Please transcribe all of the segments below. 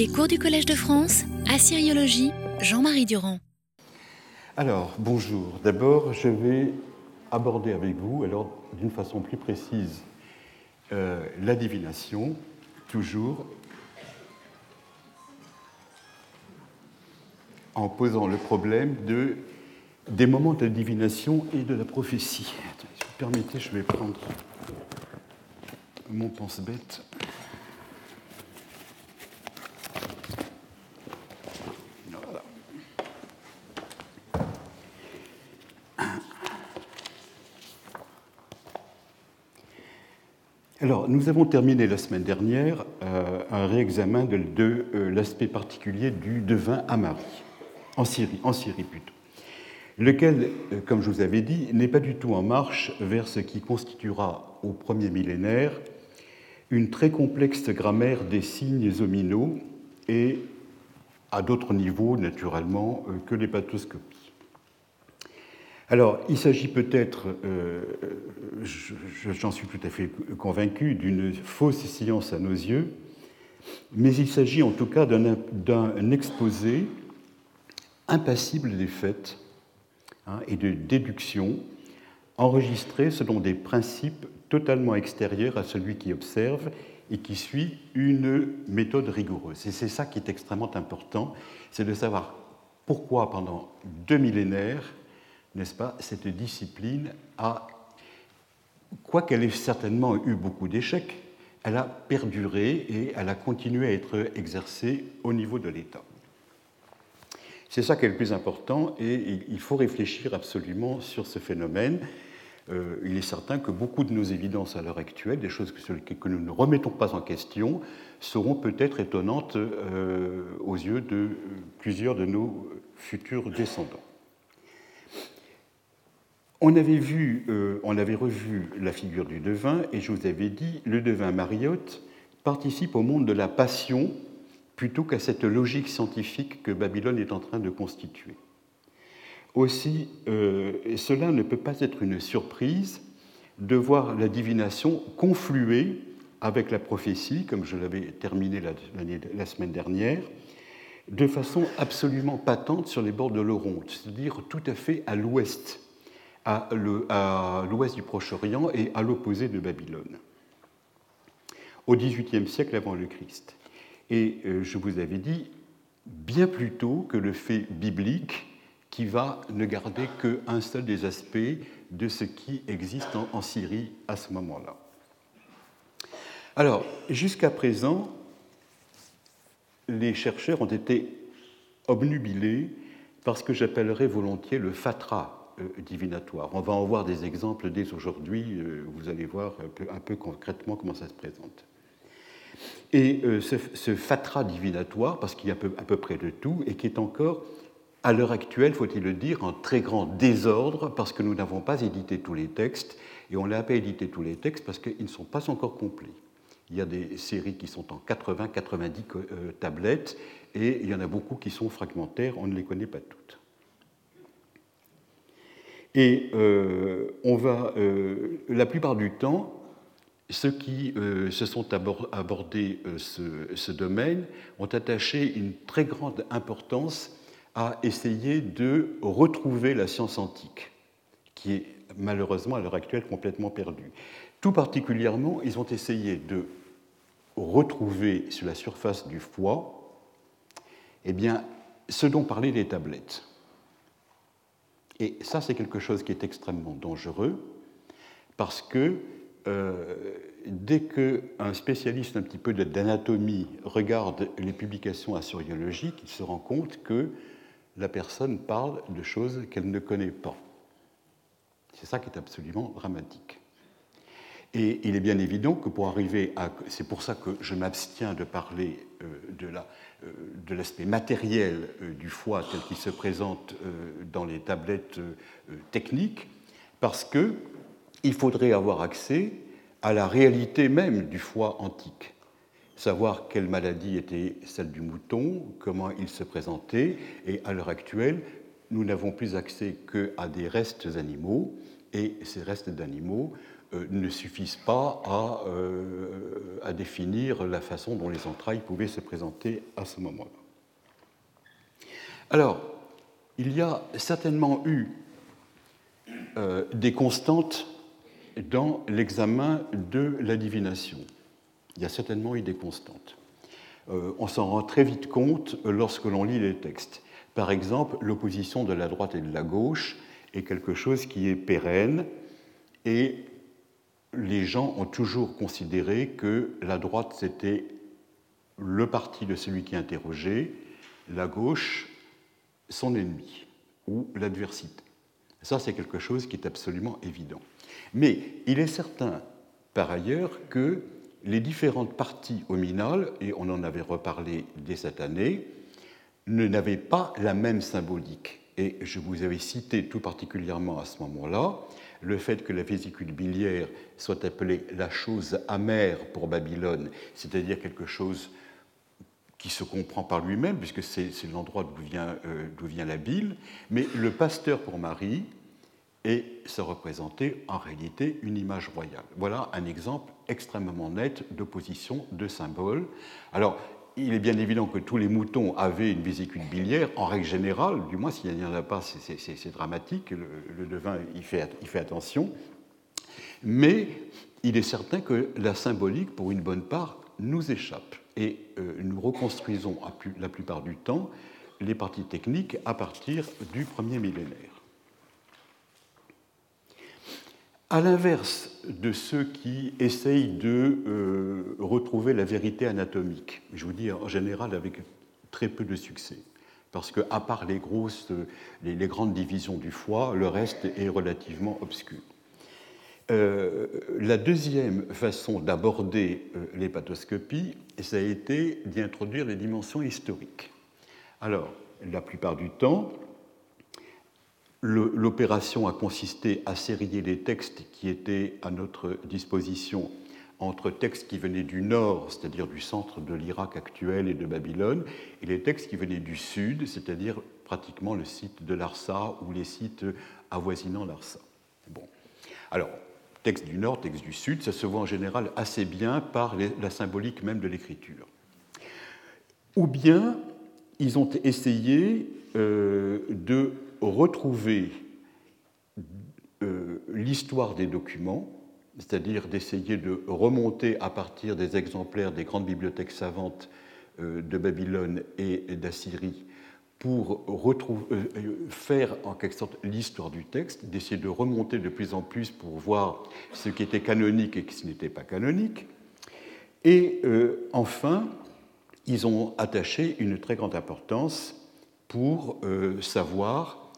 Les cours du Collège de France, Assyriologie, Jean-Marie Durand. Alors, bonjour. D'abord, je vais aborder avec vous, alors d'une façon plus précise, euh, la divination, toujours en posant le problème de, des moments de divination et de la prophétie. si vous permettez, je vais prendre mon pense-bête. Alors, nous avons terminé la semaine dernière euh, un réexamen de, euh, l'aspect particulier du devin Amari, en Syrie, en Syrie plutôt, lequel, euh, comme je vous avais dit, n'est pas du tout en marche vers ce qui constituera au premier millénaire une très complexe grammaire des signes ominaux et à d'autres niveaux, naturellement, que les pathoscopies. Alors, il s'agit peut-être, euh, j'en suis tout à fait convaincu, d'une fausse science à nos yeux, mais il s'agit en tout cas d'un exposé impassible des faits hein, et de déductions enregistrés selon des principes totalement extérieurs à celui qui observe et qui suit une méthode rigoureuse. Et c'est ça qui est extrêmement important, c'est de savoir pourquoi pendant deux millénaires, n'est-ce pas, cette discipline a, quoiqu'elle ait certainement eu beaucoup d'échecs, elle a perduré et elle a continué à être exercée au niveau de l'État. C'est ça qui est le plus important et il faut réfléchir absolument sur ce phénomène. Euh, il est certain que beaucoup de nos évidences à l'heure actuelle, des choses que, nous ne remettons pas en question, seront peut-être étonnantes euh, aux yeux de plusieurs de nos futurs descendants. On avait, vu, euh, on avait revu la figure du devin et je vous avais dit, le devin Mariotte participe au monde de la passion plutôt qu'à cette logique scientifique que Babylone est en train de constituer. Aussi, euh, cela ne peut pas être une surprise de voir la divination confluer avec la prophétie, comme je l'avais terminé la, la, semaine dernière, de façon absolument patente sur les bords de l'Oronte, c'est-à-dire tout à fait à l'ouest à l'ouest du Proche-Orient et à l'opposé de Babylone, au XVIIIe siècle avant le Christ. Et euh, je vous avais dit, bien plus tôt que le fait biblique qui va ne garder qu'un seul des aspects de ce qui existe en, Syrie à ce moment-là. Alors, jusqu'à présent, les chercheurs ont été obnubilés par ce que j'appellerais volontiers le fatras euh, divinatoire. On va en voir des exemples dès aujourd'hui, euh, vous allez voir un peu, concrètement comment ça se présente. Et euh, ce, fatras divinatoire, parce qu'il y a à peu, près de tout, et qui est encore, à l'heure actuelle, faut-il le dire, en très grand désordre, parce que nous n'avons pas édité tous les textes, et on n'a pas édité tous les textes parce qu'ils ne sont pas encore complets. Il y a des séries qui sont en 80-90 tablettes, et il y en a beaucoup qui sont fragmentaires, on ne les connaît pas toutes. Et euh, on va, euh, la plupart du temps, ceux qui euh, se sont abordés ce, domaine ont attaché une très grande importance à essayer de retrouver la science antique, qui est malheureusement à l'heure actuelle complètement perdue. Tout particulièrement, ils ont essayé de retrouver sur la surface du foie eh bien, ce dont parlaient les tablettes. Et ça, c'est quelque chose qui est extrêmement dangereux, parce que euh, dès qu'un spécialiste un petit peu d'anatomie regarde les publications assyriologiques, il se rend compte que la personne parle de choses qu'elle ne connaît pas. C'est ça qui est absolument dramatique. Et il est bien évident que pour arriver à... C'est pour ça que je m'abstiens de parler euh, de la de l'aspect matériel euh, du foie tel qu'il se présente euh, dans les tablettes techniques, parce qu'il faudrait avoir accès à la réalité même du foie antique, savoir quelle maladie était celle du mouton, comment il se présentait, et à l'heure actuelle, nous n'avons plus accès qu'à des restes animaux, et ces restes d'animaux ne suffisent pas à, à, définir la façon dont les entrailles pouvaient se présenter à ce moment-là. Alors, il y a certainement eu des constantes dans l'examen de la divination. Il y a certainement eu des constantes. Euh, on s'en rend très vite compte lorsque l'on lit les textes. Par exemple, l'opposition de la droite et de la gauche est quelque chose qui est pérenne et les gens ont toujours considéré que la droite c'était le parti de celui qui interrogeait, la gauche son ennemi ou l'adversité. Ça, c'est quelque chose qui est absolument évident. Mais il est certain, par ailleurs, que les différentes parties hominales, et on en avait reparlé dès cette année, ne n'avaient pas la même symbolique. Et je vous avais cité tout particulièrement à ce moment-là le fait que la vésicule biliaire soit appelée la chose amère pour Babylone, c'est-à-dire quelque chose qui se comprend par lui-même, puisque c'est l'endroit d'où vient, euh, vient, la bile, mais le pasteur pour Marie, et se représenter en réalité une image royale. Voilà un exemple extrêmement net d'opposition de symboles. Alors, il est bien évident que tous les moutons avaient une vésicule biliaire, en règle générale, du moins s'il n'y en a pas, c'est dramatique, le, devin il fait attention. Mais il est certain que la symbolique, pour une bonne part, nous échappe. Et euh, nous reconstruisons la plupart du temps les parties techniques à partir du premier millénaire. À l'inverse de ceux qui essayent de euh, retrouver la vérité anatomique, je vous dis en général avec très peu de succès, parce que à part les grosses, les, grandes divisions du foie, le reste est relativement obscur. Euh, la deuxième façon d'aborder euh, l'hépatoscopie, ça a été d'y introduire les dimensions historiques. Alors, la plupart du temps, L'opération a consisté à sérier les textes qui étaient à notre disposition entre textes qui venaient du nord, c'est-à-dire du centre de l'Irak actuel et de Babylone, et les textes qui venaient du sud, c'est-à-dire pratiquement le site de Larsa ou les sites avoisinant Larsa. Bon. Alors, texte du nord, texte du sud, ça se voit en général assez bien par la symbolique même de l'écriture. Ou bien, ils ont essayé euh, de retrouver euh, l'histoire des documents, c'est-à-dire d'essayer de remonter à partir des exemplaires des grandes bibliothèques savantes euh, de Babylone et d'Assyrie pour euh, faire en quelque sorte l'histoire du texte, d'essayer de remonter de plus en plus pour voir ce qui était canonique et ce qui n'était pas canonique. Et enfin, ils ont attaché une très grande importance pour savoir euh,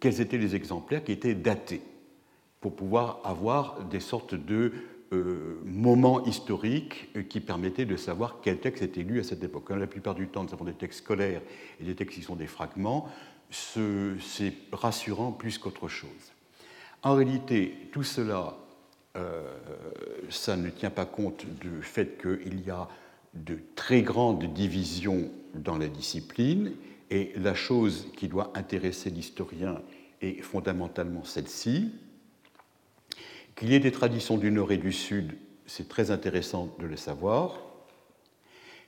quels étaient les exemplaires qui étaient datés, pour pouvoir avoir des sortes de euh, moments historiques euh, qui permettaient de savoir quel texte était lu à cette époque. la plupart du temps, nous avons des textes scolaires et des textes qui sont des fragments, c'est rassurant plus qu'autre chose. En réalité, tout cela, ça ne tient pas compte du fait qu'il y a de très grandes divisions dans la discipline et la chose qui doit intéresser l'historien est fondamentalement celle-ci. Qu'il y ait des traditions du Nord et du Sud, c'est très intéressant de le savoir.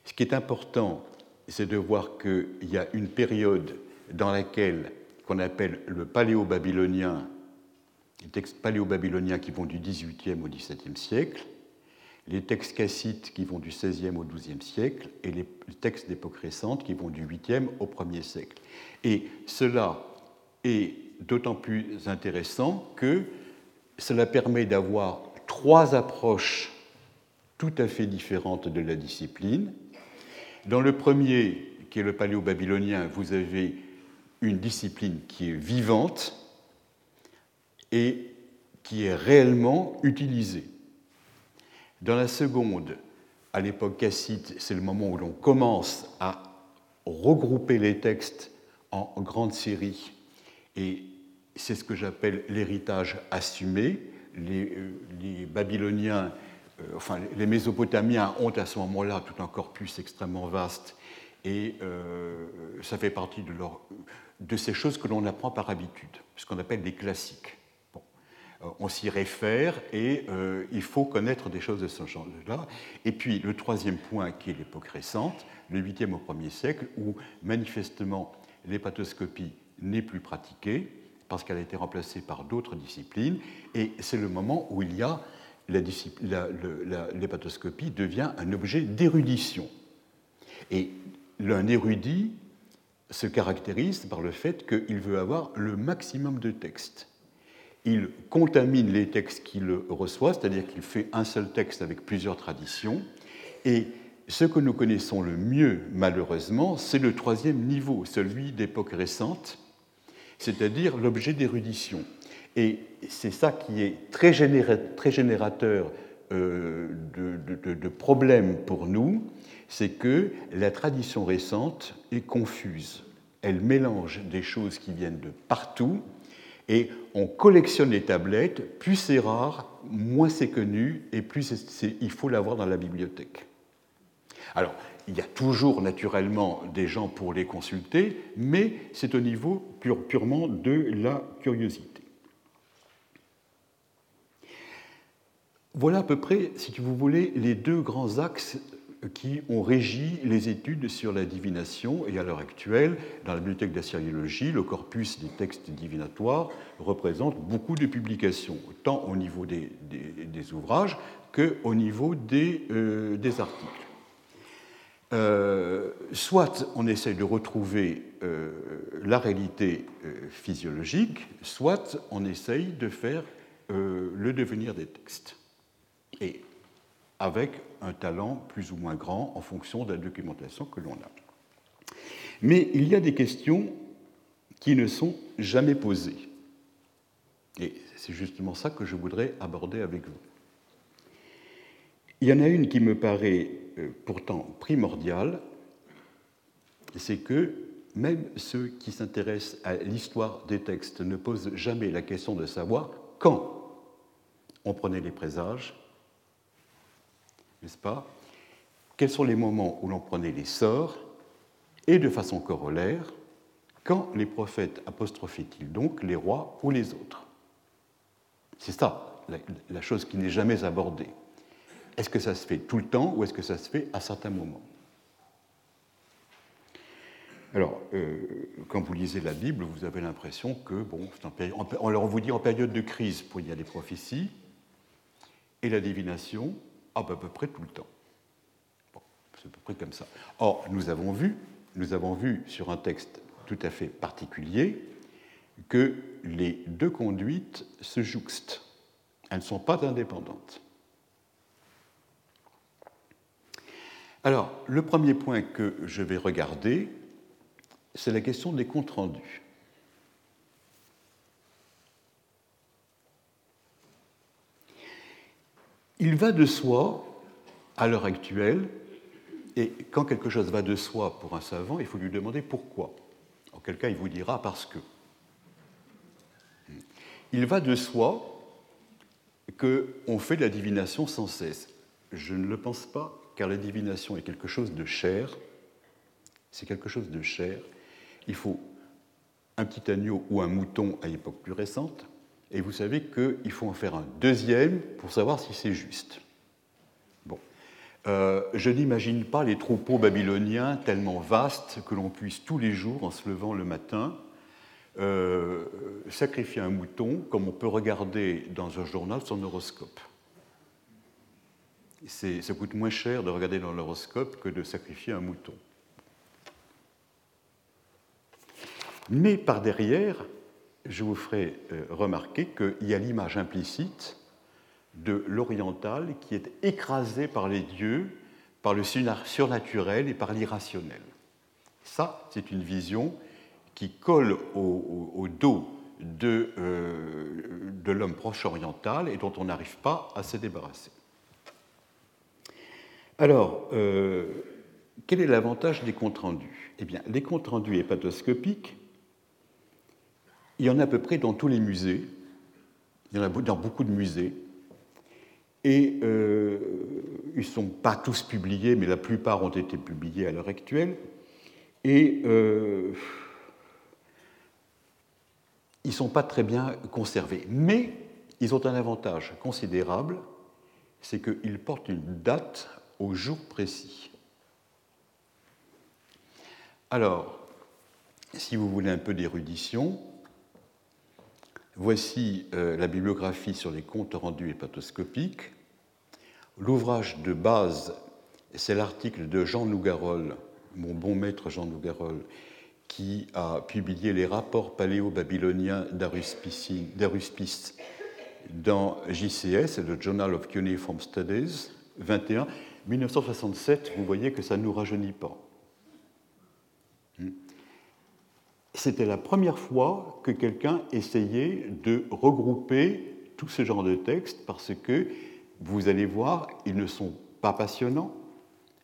Ce qui est important, c'est de voir qu'il y a une période dans laquelle, qu'on appelle le paléo-babylonien, les textes paléo-babyloniens qui vont du XVIIIe au XVIIe siècle, les textes cassites qui vont du XVIe au XIIe siècle et les textes d'époque récente qui vont du 8e au 1er siècle. Et cela est d'autant plus intéressant que cela permet d'avoir trois approches tout à fait différentes de la discipline. Dans le premier, qui est le paléo-babylonien, vous avez une discipline qui est vivante et qui est réellement utilisée. Dans la seconde, à l'époque cassite, c'est le moment où l'on commence à regrouper les textes en grandes séries. Et c'est ce que j'appelle l'héritage assumé. Les, euh, Babyloniens, euh, enfin les Mésopotamiens ont à ce moment-là tout un corpus extrêmement vaste et euh, ça fait partie de, de ces choses que l'on apprend par habitude, ce qu'on appelle les classiques. On s'y réfère et il faut connaître des choses de ce genre-là. Et puis le troisième point qui est l'époque récente, le 8e au 1er siècle, où manifestement l'hépatoscopie n'est plus pratiquée parce qu'elle a été remplacée par d'autres disciplines, et c'est le moment où il y a l'hépatoscopie devient un objet d'érudition. Et un érudit se caractérise par le fait qu'il veut avoir le maximum de textes. Il contamine les textes qu'il reçoit, c'est-à-dire qu'il fait un seul texte avec plusieurs traditions, et ce que nous connaissons le mieux, malheureusement, c'est le troisième niveau, celui d'époque récente, c'est-à-dire l'objet d'érudition. Et c'est ça qui est très, générateur euh, de, problèmes pour nous, c'est que la tradition récente est confuse. Elle mélange des choses qui viennent de partout et on collectionne les tablettes, plus c'est rare, moins c'est connu et plus il faut l'avoir dans la bibliothèque. Alors, il y a toujours naturellement des gens pour les consulter, mais c'est au niveau purement de la curiosité. Voilà à peu près, si vous voulez, les deux grands axes qui ont régi les études sur la divination et à l'heure actuelle, dans la bibliothèque d'assyriologie, le corpus des textes divinatoires représente beaucoup de publications, tant au niveau des, ouvrages qu'au niveau des, euh, articles. Euh, soit on essaie de retrouver euh, la réalité physiologique, soit on essaye de faire le devenir des textes et avec un talent plus ou moins grand en fonction de la documentation que l'on a. Mais il y a des questions qui ne sont jamais posées. Et c'est justement ça que je voudrais aborder avec vous. Il y en a une qui me paraît euh, pourtant primordiale, c'est que même ceux qui s'intéressent à l'histoire des textes ne posent jamais la question de savoir quand on prenait les présages n'est-ce pas? Quels sont les moments où l'on prenait les sorts Et de façon corollaire, quand les prophètes apostrophaient-ils donc les rois ou les autres? C'est ça, la, chose qui n'est jamais abordée. Est-ce que ça se fait tout le temps ou est-ce que ça se fait à certains moments? Alors, euh, quand vous lisez la Bible, vous avez l'impression que, bon, on vous dit en période de crise, pour y a des prophéties, et la divination, ah, bah, à peu près tout le temps. c'est à peu près comme ça. Or, nous avons vu, nous avons vu sur un texte tout à fait particulier que les deux conduites se jouxtent. Elles ne sont pas indépendantes. Alors, le premier point que je vais regarder, c'est la question des comptes rendus. Il va de soi, à l'heure actuelle, et quand quelque chose va de soi pour un savant, il faut lui demander pourquoi. En quel cas, il vous dira parce que. Il va de soi qu'on fait de la divination sans cesse. Je ne le pense pas, car la divination est quelque chose de cher. C'est quelque chose de cher. Il faut un petit agneau ou un mouton à l'époque plus récente, et vous savez qu'il faut en faire un deuxième pour savoir si c'est juste. Bon. Euh, je n'imagine pas les troupeaux babyloniens tellement vastes que l'on puisse tous les jours, en se levant le matin, euh, sacrifier un mouton comme on peut regarder dans un journal son horoscope. Ça coûte moins cher de regarder dans l'horoscope que de sacrifier un mouton. Mais par derrière, je vous ferai euh, remarquer qu'il y a l'image implicite de l'oriental qui est écrasé par les dieux, par le surnaturel et par l'irrationnel. Ça, c'est une vision qui colle au, dos de, euh, de l'homme proche oriental et dont on n'arrive pas à se débarrasser. Alors, euh, quel est l'avantage des comptes rendus? Eh bien, les comptes rendus hépatoscopiques il y en a à peu près dans tous les musées, il y en a dans beaucoup de musées, et euh, ils ne sont pas tous publiés, mais la plupart ont été publiés à l'heure actuelle, et euh, ils ne sont pas très bien conservés. Mais ils ont un avantage considérable, c'est qu'ils portent une date au jour précis. Alors, si vous voulez un peu d'érudition, voici euh, la bibliographie sur les comptes rendus hépatoscopiques. L'ouvrage de base, c'est l'article de Jean Nougarol, mon bon maître Jean Nougarol, qui a publié les rapports paléo-babyloniens d'Aruspice dans JCS, le Journal of Cuneiform Studies, 21. 1967, vous voyez que ça ne nous rajeunit pas. C'était la première fois que quelqu'un essayait de regrouper tout ce genre de textes parce que, vous allez voir, ils ne sont pas passionnants,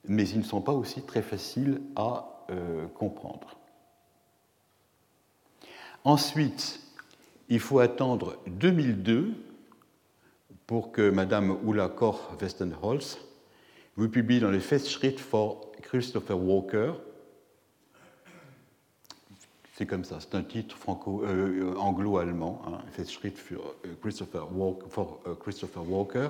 mais ils ne sont pas aussi très faciles à euh, comprendre. Ensuite, il faut attendre 2002 pour que Madame Ulla Koch-Westenholz vous publie dans le Festschritt for Christopher Walker. C'est comme ça, c'est un titre franco, euh, anglo-allemand, hein, Festschritt for Christopher, Walker, Christopher Walker,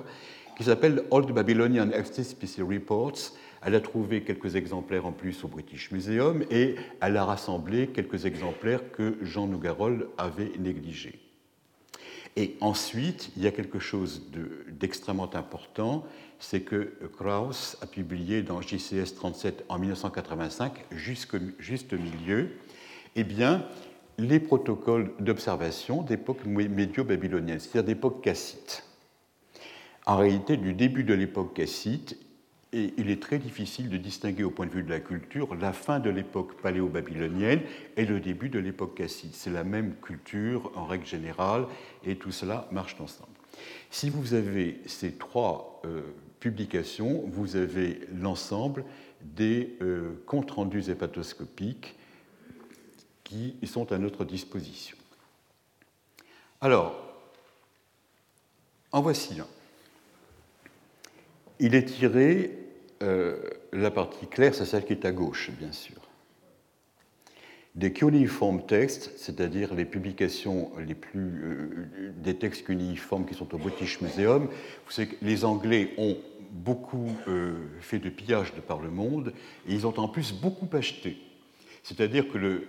qui s'appelle Old Babylonian Extispecie Reports. Elle a trouvé quelques exemplaires en plus au British Museum et elle a rassemblé quelques exemplaires que Jean Nougarol avait négligés. Et ensuite, il y a quelque chose d'extrêmement important, c'est que Krauss a publié dans JCS 37 en 1985, juste au milieu, eh bien, les protocoles d'observation d'époque médio-babylonienne, c'est-à-dire d'époque cassite. En réalité, du début de l'époque cassite, et il est très difficile de distinguer au point de vue de la culture la fin de l'époque paléo-babylonienne et le début de l'époque cassite. C'est la même culture en règle générale et tout cela marche ensemble. Si vous avez ces trois euh, publications, vous avez l'ensemble des euh, comptes rendus hépatoscopiques qui sont à notre disposition. Alors, en voici un. Il est tiré euh, la partie claire, c'est celle qui est à gauche, bien sûr. Des cuneiform textes, c'est-à-dire les publications les plus, euh, des textes cuneiformes qui sont au British Museum, vous savez que les Anglais ont beaucoup euh, fait de pillage de par le monde et ils ont en plus beaucoup acheté. C'est-à-dire que le,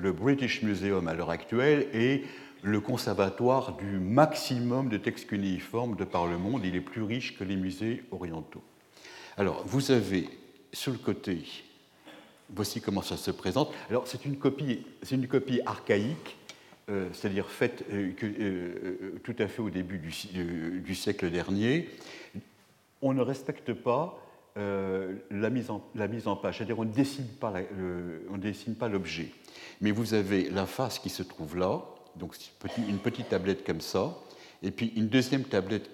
le, British Museum à l'heure actuelle est le conservatoire du maximum de textes cunéiformes de par le monde. Il est plus riche que les musées orientaux. Alors, vous avez sur le côté, voici comment ça se présente. Alors, c'est une copie, une copie archaïque, euh, c'est-à-dire faite euh, euh, tout à fait au début du, siècle dernier. On ne respecte pas la, mise en, la, mise en, page, c'est-à-dire on ne dessine pas, l'objet. Mais vous avez la face qui se trouve là, donc une petite tablette comme ça, et puis une deuxième tablette,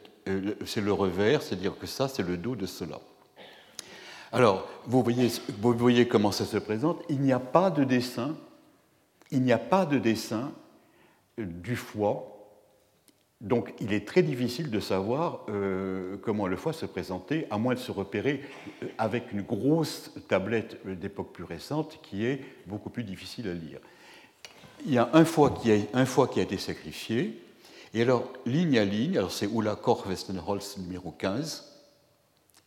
c'est le revers, c'est-à-dire que ça, c'est le dos de cela. Alors, vous voyez, comment ça se présente. Il n'y a pas de dessin, il n'y a pas de dessin du foie. Donc, il est très difficile de savoir euh, comment le foie se présentait, à moins de se repérer euh, avec une grosse tablette d'époque plus récente qui est beaucoup plus difficile à lire. Il y a un foie qui a, été sacrifié, et alors, ligne à ligne, alors c'est Ulla Koch-Westenholz numéro 15,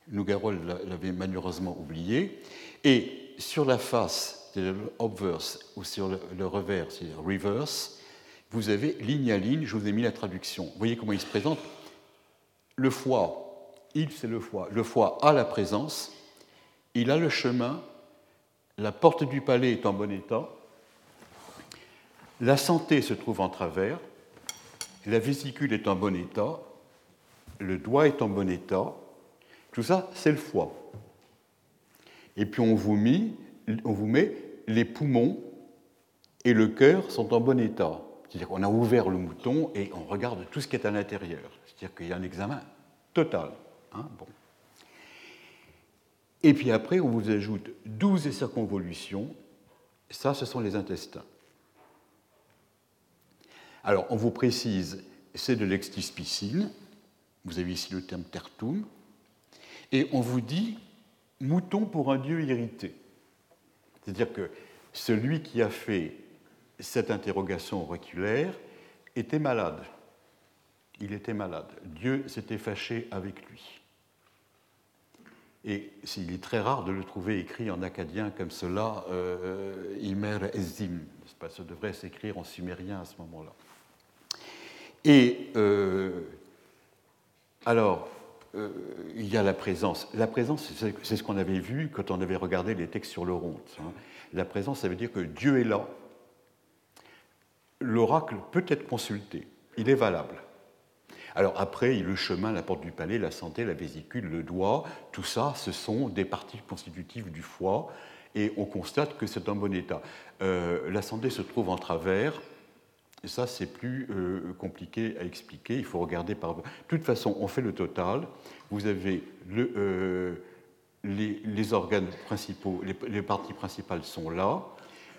Nougarol l'avait malheureusement oublié. Et sur la face, c'est obverse, ou sur le, revers, c'est reverse, vous avez ligne à ligne, je vous ai mis la traduction. Vous voyez comment il se présente Le foie, il c'est le foie. Le foie a la présence, il a le chemin, la porte du palais est en bon état, la santé se trouve en travers, la vésicule est en bon état, le doigt est en bon état, tout ça, c'est le foie. Et puis on vous, on vous met les poumons et le cœur sont en bon état. C'est-à-dire qu'on a ouvert le mouton et on regarde tout ce qui est à l'intérieur. C'est-à-dire qu'il y a un examen total. Hein. Et puis après, on vous ajoute 12 circonvolutions. Ça, ce sont les intestins. Alors, on vous précise, c'est de l'extispicine. Vous avez ici le terme tertum et on vous dit mouton pour un dieu irrité. C'est-à-dire que celui qui a fait cette interrogation auriculaire était malade. il était malade. Dieu s'était fâché avec lui. Et il est très rare de le trouver écrit en acadien comme cela, euh, Imer Ezim. Ça devrait s'écrire en sumérien à ce moment-là. Et euh, alors, euh, il y a la présence. La présence, c'est ce qu'on avait vu quand on avait regardé les textes sur le rond. Hein. La présence, ça veut dire que Dieu est là. L'oracle peut être consulté. Il est valable. Alors après, le chemin, la porte du palais, la santé, la vésicule, le doigt, tout ça, ce sont des parties constitutives du foie, et on constate que c'est en bon état. Euh, la santé se trouve en travers, ça, c'est plus euh, compliqué à expliquer. Il faut regarder par. De toute façon, on fait le total. Vous avez euh, les, organes principaux, les, parties principales sont là.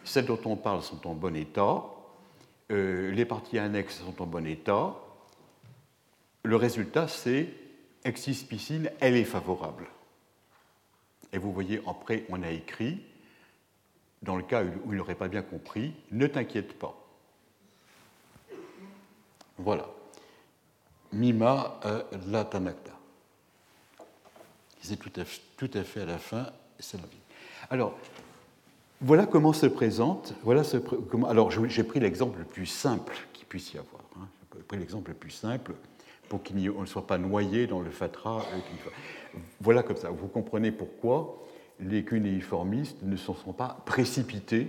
Celles dont on parle sont en bon état. Les parties annexes sont en bon état le résultat, c'est exis piscine, elle est favorable. Et vous voyez, après, on a écrit, dans le cas où il n'aurait pas bien compris, ne t'inquiète pas. Voilà. Mima euh, la. C'est tout à, tout à fait à la fin, c'est la vie. Alors, voilà comment se présente. Voilà comment, alors, j'ai pris l'exemple le plus simple qu'il puisse y avoir. Hein. J'ai pris l'exemple le plus simple pour qu'on ne soit pas noyé dans le fatras. Voilà comme ça. Vous comprenez pourquoi les cunéiformistes ne se sont pas précipités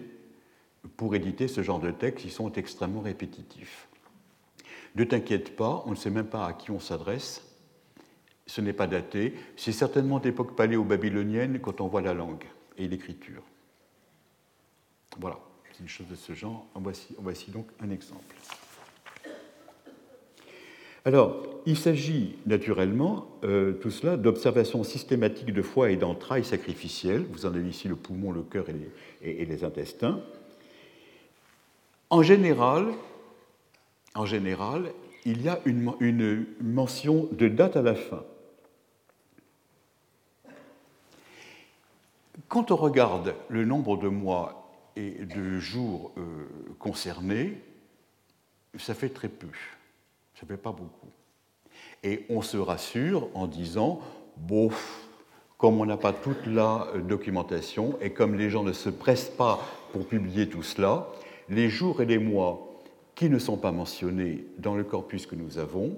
pour éditer ce genre de texte. Ils sont extrêmement répétitifs. Ne t'inquiète pas, on ne sait même pas à qui on s'adresse. Ce n'est pas daté. C'est certainement d'époque paléo-babylonienne quand on voit la langue et l'écriture. Voilà, c'est une chose de ce genre. voici, donc un exemple. Alors, il s'agit naturellement, euh, tout cela, d'observations systématiques de foie et d'entrailles sacrificielles. Vous en avez ici le poumon, le cœur et les, intestins. En général, il y a une mention de date à la fin. Quand on regarde le nombre de mois et de jours euh, concernés, ça fait très peu. Ça fait pas beaucoup. Et on se rassure en disant, bon, comme on n'a pas toute la euh, documentation et comme les gens ne se pressent pas pour publier tout cela, les jours et les mois qui ne sont pas mentionnés dans le corpus que nous avons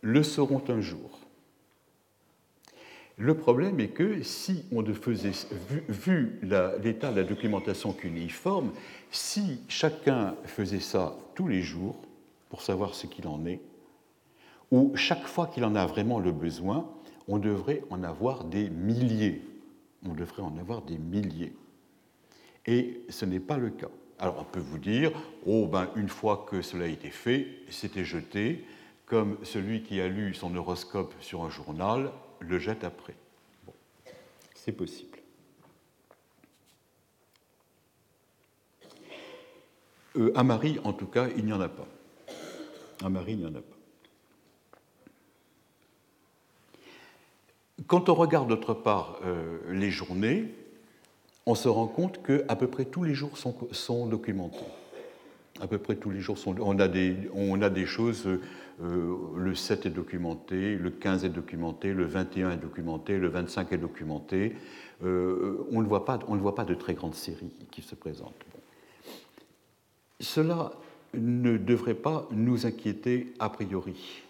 le seront un jour. Le problème est que si on faisait, vu, vu l'état de la documentation cuniforme, si chacun faisait ça tous les jours, pour savoir ce qu'il en est, ou chaque fois qu'il en a vraiment le besoin, on devrait en avoir des milliers. On devrait en avoir des milliers. Et ce n'est pas le cas. Alors on peut vous dire, oh ben une fois que cela a été fait, c'était jeté, comme celui qui a lu son horoscope sur un journal le jette après. C'est possible. Euh, à Marie, en tout cas, il n'y en a pas. À Marie, il n'y en a pas. Quand on regarde d'autre part euh, les journées, on se rend compte qu'à peu près tous les jours sont, documentés. À peu près tous les jours. On a des, on a des choses. Euh, le 7 est documenté, le 15 est documenté, le 21 est documenté, le 25 est documenté. Euh, on, ne voit pas, on ne voit pas de très grandes séries qui se présentent. Cela ne devrait pas nous inquiéter a priori,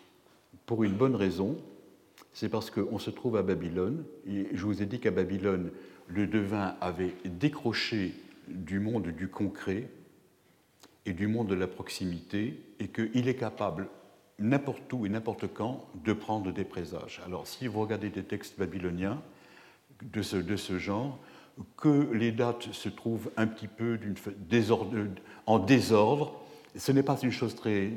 pour une bonne raison, c'est parce qu'on se trouve à Babylone, et je vous ai dit qu'à Babylone, le devin avait décroché du monde du concret et du monde de la proximité, et qu'il est capable, n'importe où et n'importe quand, de prendre des présages. Alors si vous regardez des textes babyloniens de ce, genre, que les dates se trouvent un petit peu en désordre, ce n'est pas une chose très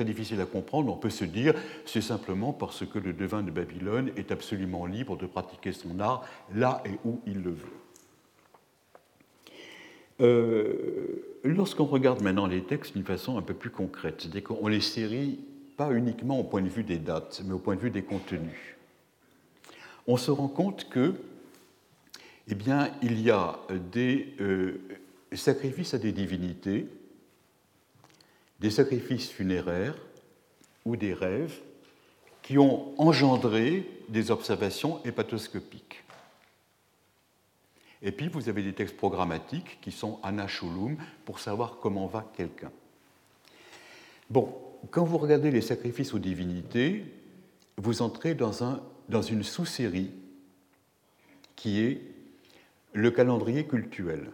difficile à comprendre. On peut se dire, c'est simplement parce que le devin de Babylone est absolument libre de pratiquer son art là et où il le veut. Euh, lorsqu'on regarde maintenant les textes d'une façon un peu plus concrète, c'est-à-dire qu'on les série pas uniquement au point de vue des dates, mais au point de vue des contenus, on se rend compte que, eh il y a des euh, sacrifices à des divinités des sacrifices funéraires ou des rêves qui ont engendré des observations hépatoscopiques. Et puis vous avez des textes programmatiques qui sont anachulum pour savoir comment va quelqu'un. Bon, quand vous regardez les sacrifices aux divinités, vous entrez dans, un, dans une sous-série qui est le calendrier cultuel.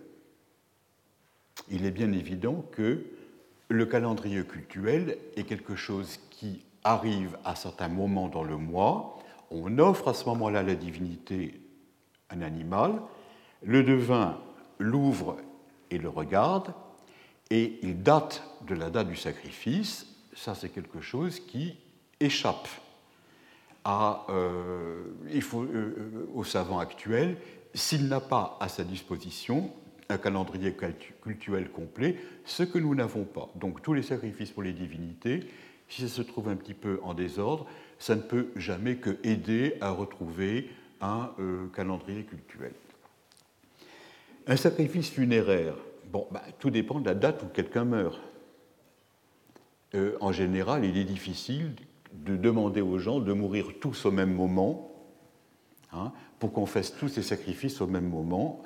Il est bien évident que le calendrier cultuel est quelque chose qui arrive à certains moments dans le mois. On offre à ce moment-là la divinité un animal. Le devin l'ouvre et le regarde, et il date de la date du sacrifice. Ça, c'est quelque chose qui échappe euh, euh, au savant actuel s'il n'a pas à sa disposition un calendrier cultuel complet, ce que nous n'avons pas. Donc tous les sacrifices pour les divinités, si ça se trouve un petit peu en désordre, ça ne peut jamais que aider à retrouver un euh, calendrier cultuel. Un sacrifice funéraire, bah, tout dépend de la date où quelqu'un meurt. Euh, en général, il est difficile de demander aux gens de mourir tous au même moment, hein, pour qu'on fasse tous ces sacrifices au même moment.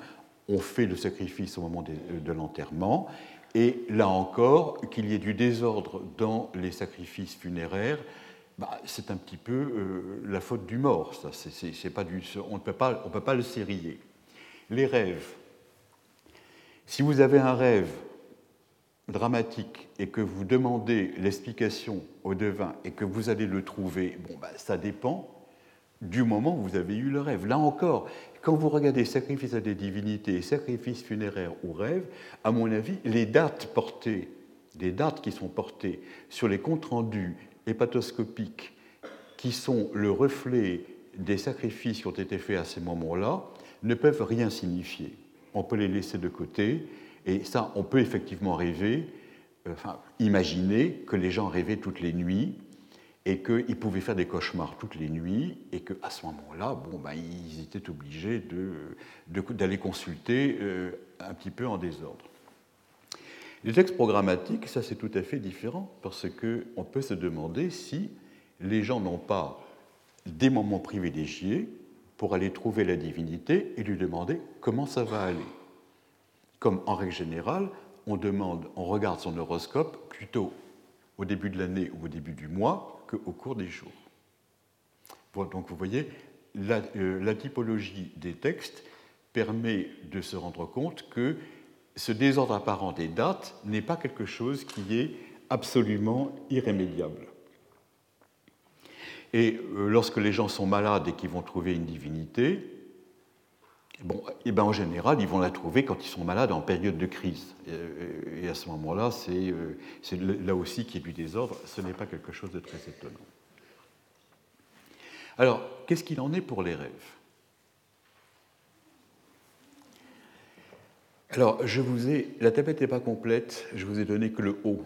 On fait le sacrifice au moment de, l'enterrement, et là encore, qu'il y ait du désordre dans les sacrifices funéraires, bah, c'est un petit peu euh, la faute du mort. Ça. pas on ne peut pas, on peut pas le sérier. Les rêves. Si vous avez un rêve dramatique et que vous demandez l'explication au devin et que vous allez le trouver, bon, bah, ça dépend du moment où vous avez eu le rêve. Là encore, quand vous regardez sacrifice à des divinités, sacrifice funéraire ou rêve, à mon avis, les dates portées, les dates qui sont portées sur les comptes rendus hépatoscopiques qui sont le reflet des sacrifices qui ont été faits à ces moments-là, ne peuvent rien signifier. On peut les laisser de côté, et ça, on peut effectivement rêver, enfin, imaginer que les gens rêvaient toutes les nuits, et qu'ils pouvaient faire des cauchemars toutes les nuits, et qu'à ce moment-là, bon, ben, ils étaient obligés d'aller consulter euh, un petit peu en désordre. Les textes programmatiques, ça c'est tout à fait différent, parce qu'on peut se demander si les gens n'ont pas des moments privilégiés pour aller trouver la divinité et lui demander comment ça va aller. Comme en règle générale, on demande, on regarde son horoscope plutôt au début de l'année ou au début du mois qu'au cours des jours. donc vous voyez, euh, la, typologie des textes permet de se rendre compte que ce désordre apparent des dates n'est pas quelque chose qui est absolument irrémédiable. Et euh, lorsque les gens sont malades et qu'ils vont trouver une divinité, bon, eh ben en général, ils vont la trouver quand ils sont malades en période de crise. Et à ce moment-là, c'est euh, là aussi qu'il y a du désordre. Ce n'est pas quelque chose de très étonnant. Alors, qu'est-ce qu'il en est pour les rêves? Alors, je vous ai, la tablette n'est pas complète, je vous ai donné que le haut,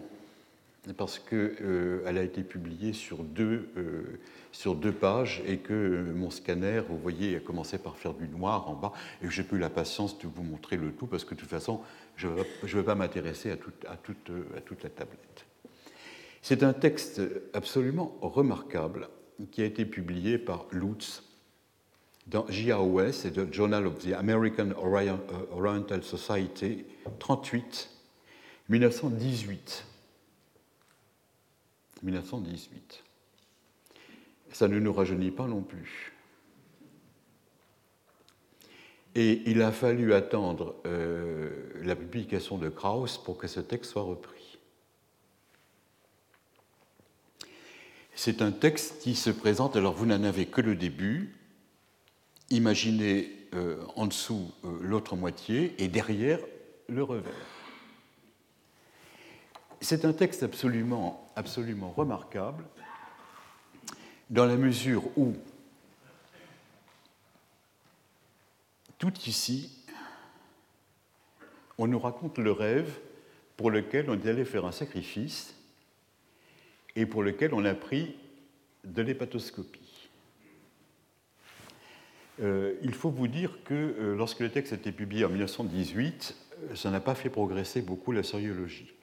parce qu'elle euh, a été publiée sur deux, euh, sur deux pages et que mon scanner, vous voyez, a commencé par faire du noir en bas et que j'ai plus la patience de vous montrer le tout parce que de toute façon, je ne veux pas m'intéresser à, toute, à toute la tablette. C'est un texte absolument remarquable qui a été publié par Lutz dans JAOS, c'est le Journal of the American euh, Oriental Society, 38, 1918. 1918. Ça ne nous rajeunit pas non plus. Et il a fallu attendre euh, la publication de Krauss pour que ce texte soit repris. C'est un texte qui se présente, alors vous n'en avez que le début, imaginez euh, en dessous euh, l'autre moitié et derrière le revers. C'est un texte absolument, absolument remarquable dans la mesure où tout ici, on nous raconte le rêve pour lequel on est allé faire un sacrifice et pour lequel on a pris de l'hépatoscopie. Euh, il faut vous dire que euh, lorsque le texte a été publié en 1918, ça n'a pas fait progresser beaucoup la sériologie.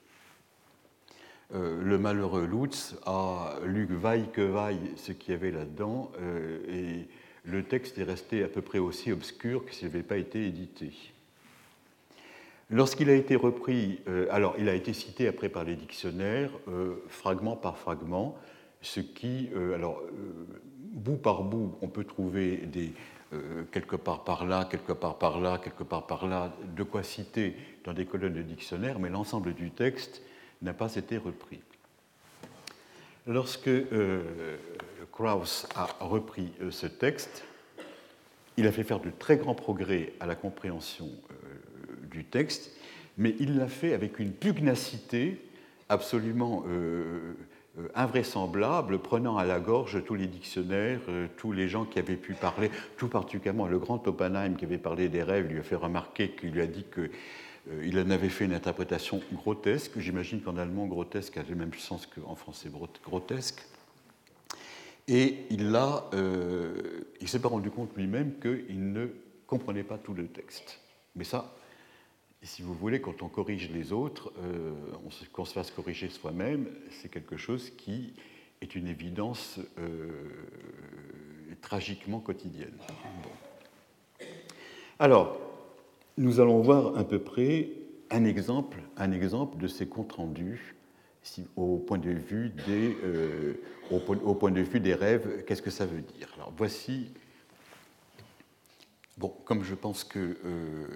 Euh, le malheureux Lutz a lu vaille que vaille ce qu'il y avait là-dedans, euh, et le texte est resté à peu près aussi obscur que s'il n'avait pas été édité. Lorsqu'il a été repris, euh, alors il a été cité après par les dictionnaires, fragment par fragment, ce qui, alors bout par bout, on peut trouver des, quelque part par là, quelque part par là, quelque part par là, de quoi citer dans des colonnes de dictionnaires, mais l'ensemble du texte n'a pas été repris. Lorsque euh, Krauss a repris euh, ce texte, il a fait faire de très grands progrès à la compréhension euh, du texte, mais il l'a fait avec une pugnacité absolument invraisemblable, prenant à la gorge tous les dictionnaires, tous les gens qui avaient pu parler, tout particulièrement le grand Oppenheim qui avait parlé des rêves, lui a fait remarquer qu'il lui a dit que euh, il en avait fait une interprétation grotesque. J'imagine qu'en allemand, grotesque a le même sens qu'en français grotesque. Et il, euh, il s'est pas rendu compte lui-même qu'il ne comprenait pas tout le texte. Mais ça, si vous voulez, quand on corrige les autres, euh, qu'on se fasse corriger soi-même, c'est quelque chose qui est une évidence euh, tragiquement quotidienne. Alors, nous allons voir à peu près un exemple, un exemple de ces comptes rendus au, point de vue des, euh, au, point de vue des rêves. Qu'est-ce que ça veut dire? Alors voici. Bon, comme je pense que euh,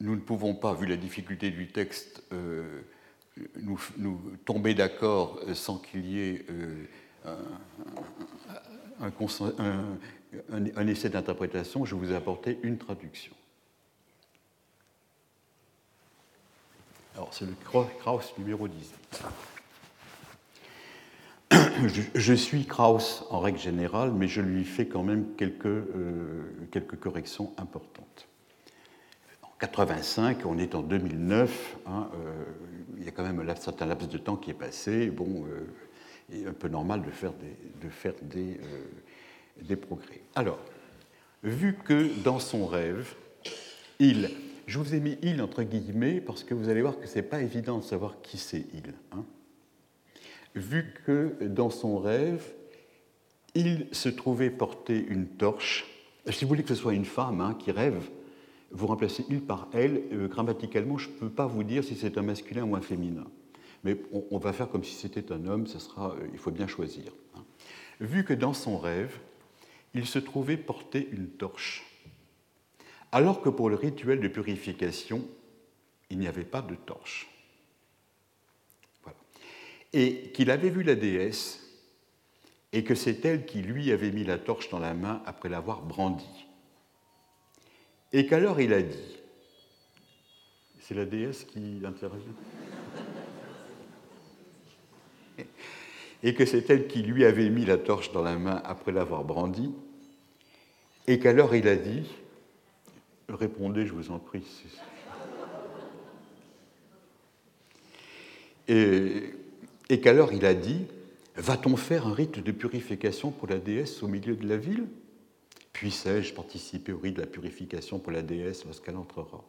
nous ne pouvons pas, vu la difficulté du texte, euh, nous, tomber d'accord sans qu'il y ait un, un essai d'interprétation, je vous ai apporté une traduction. Alors, c'est le Krauss numéro 18. Je, suis Krauss en règle générale, mais je lui fais quand même quelques, euh, quelques corrections importantes. En 85, on est en 2009, hein, euh, il y a quand même un certain laps de temps qui est passé. Bon, euh, il est un peu normal de faire des, de faire des, des progrès. Alors, vu que dans son rêve, il je vous ai mis il entre guillemets parce que vous allez voir que ce n'est pas évident de savoir qui c'est il. Hein. Vu que dans son rêve, il se trouvait porter une torche. Si vous voulez que ce soit une femme hein, qui rêve, vous remplacez il par elle. Euh, grammaticalement, je ne peux pas vous dire si c'est un masculin ou un féminin. Mais on, va faire comme si c'était un homme, ça sera, euh, il faut bien choisir. Hein. Vu que dans son rêve, il se trouvait porter une torche alors que pour le rituel de purification, il n'y avait pas de torche. Et qu'il avait vu la déesse et que c'est elle qui lui avait mis la torche dans la main après l'avoir brandie. Et qu'alors il a dit, c'est la déesse qui intervient Et que c'est elle qui lui avait mis la torche dans la main après l'avoir brandie, et qu'alors il a dit, Répondez, je vous en prie. Et, qu'alors il a dit Va-t-on faire un rite de purification pour la déesse au milieu de la ville? Puissais-je participer au rite de la purification pour la déesse lorsqu'elle entrera?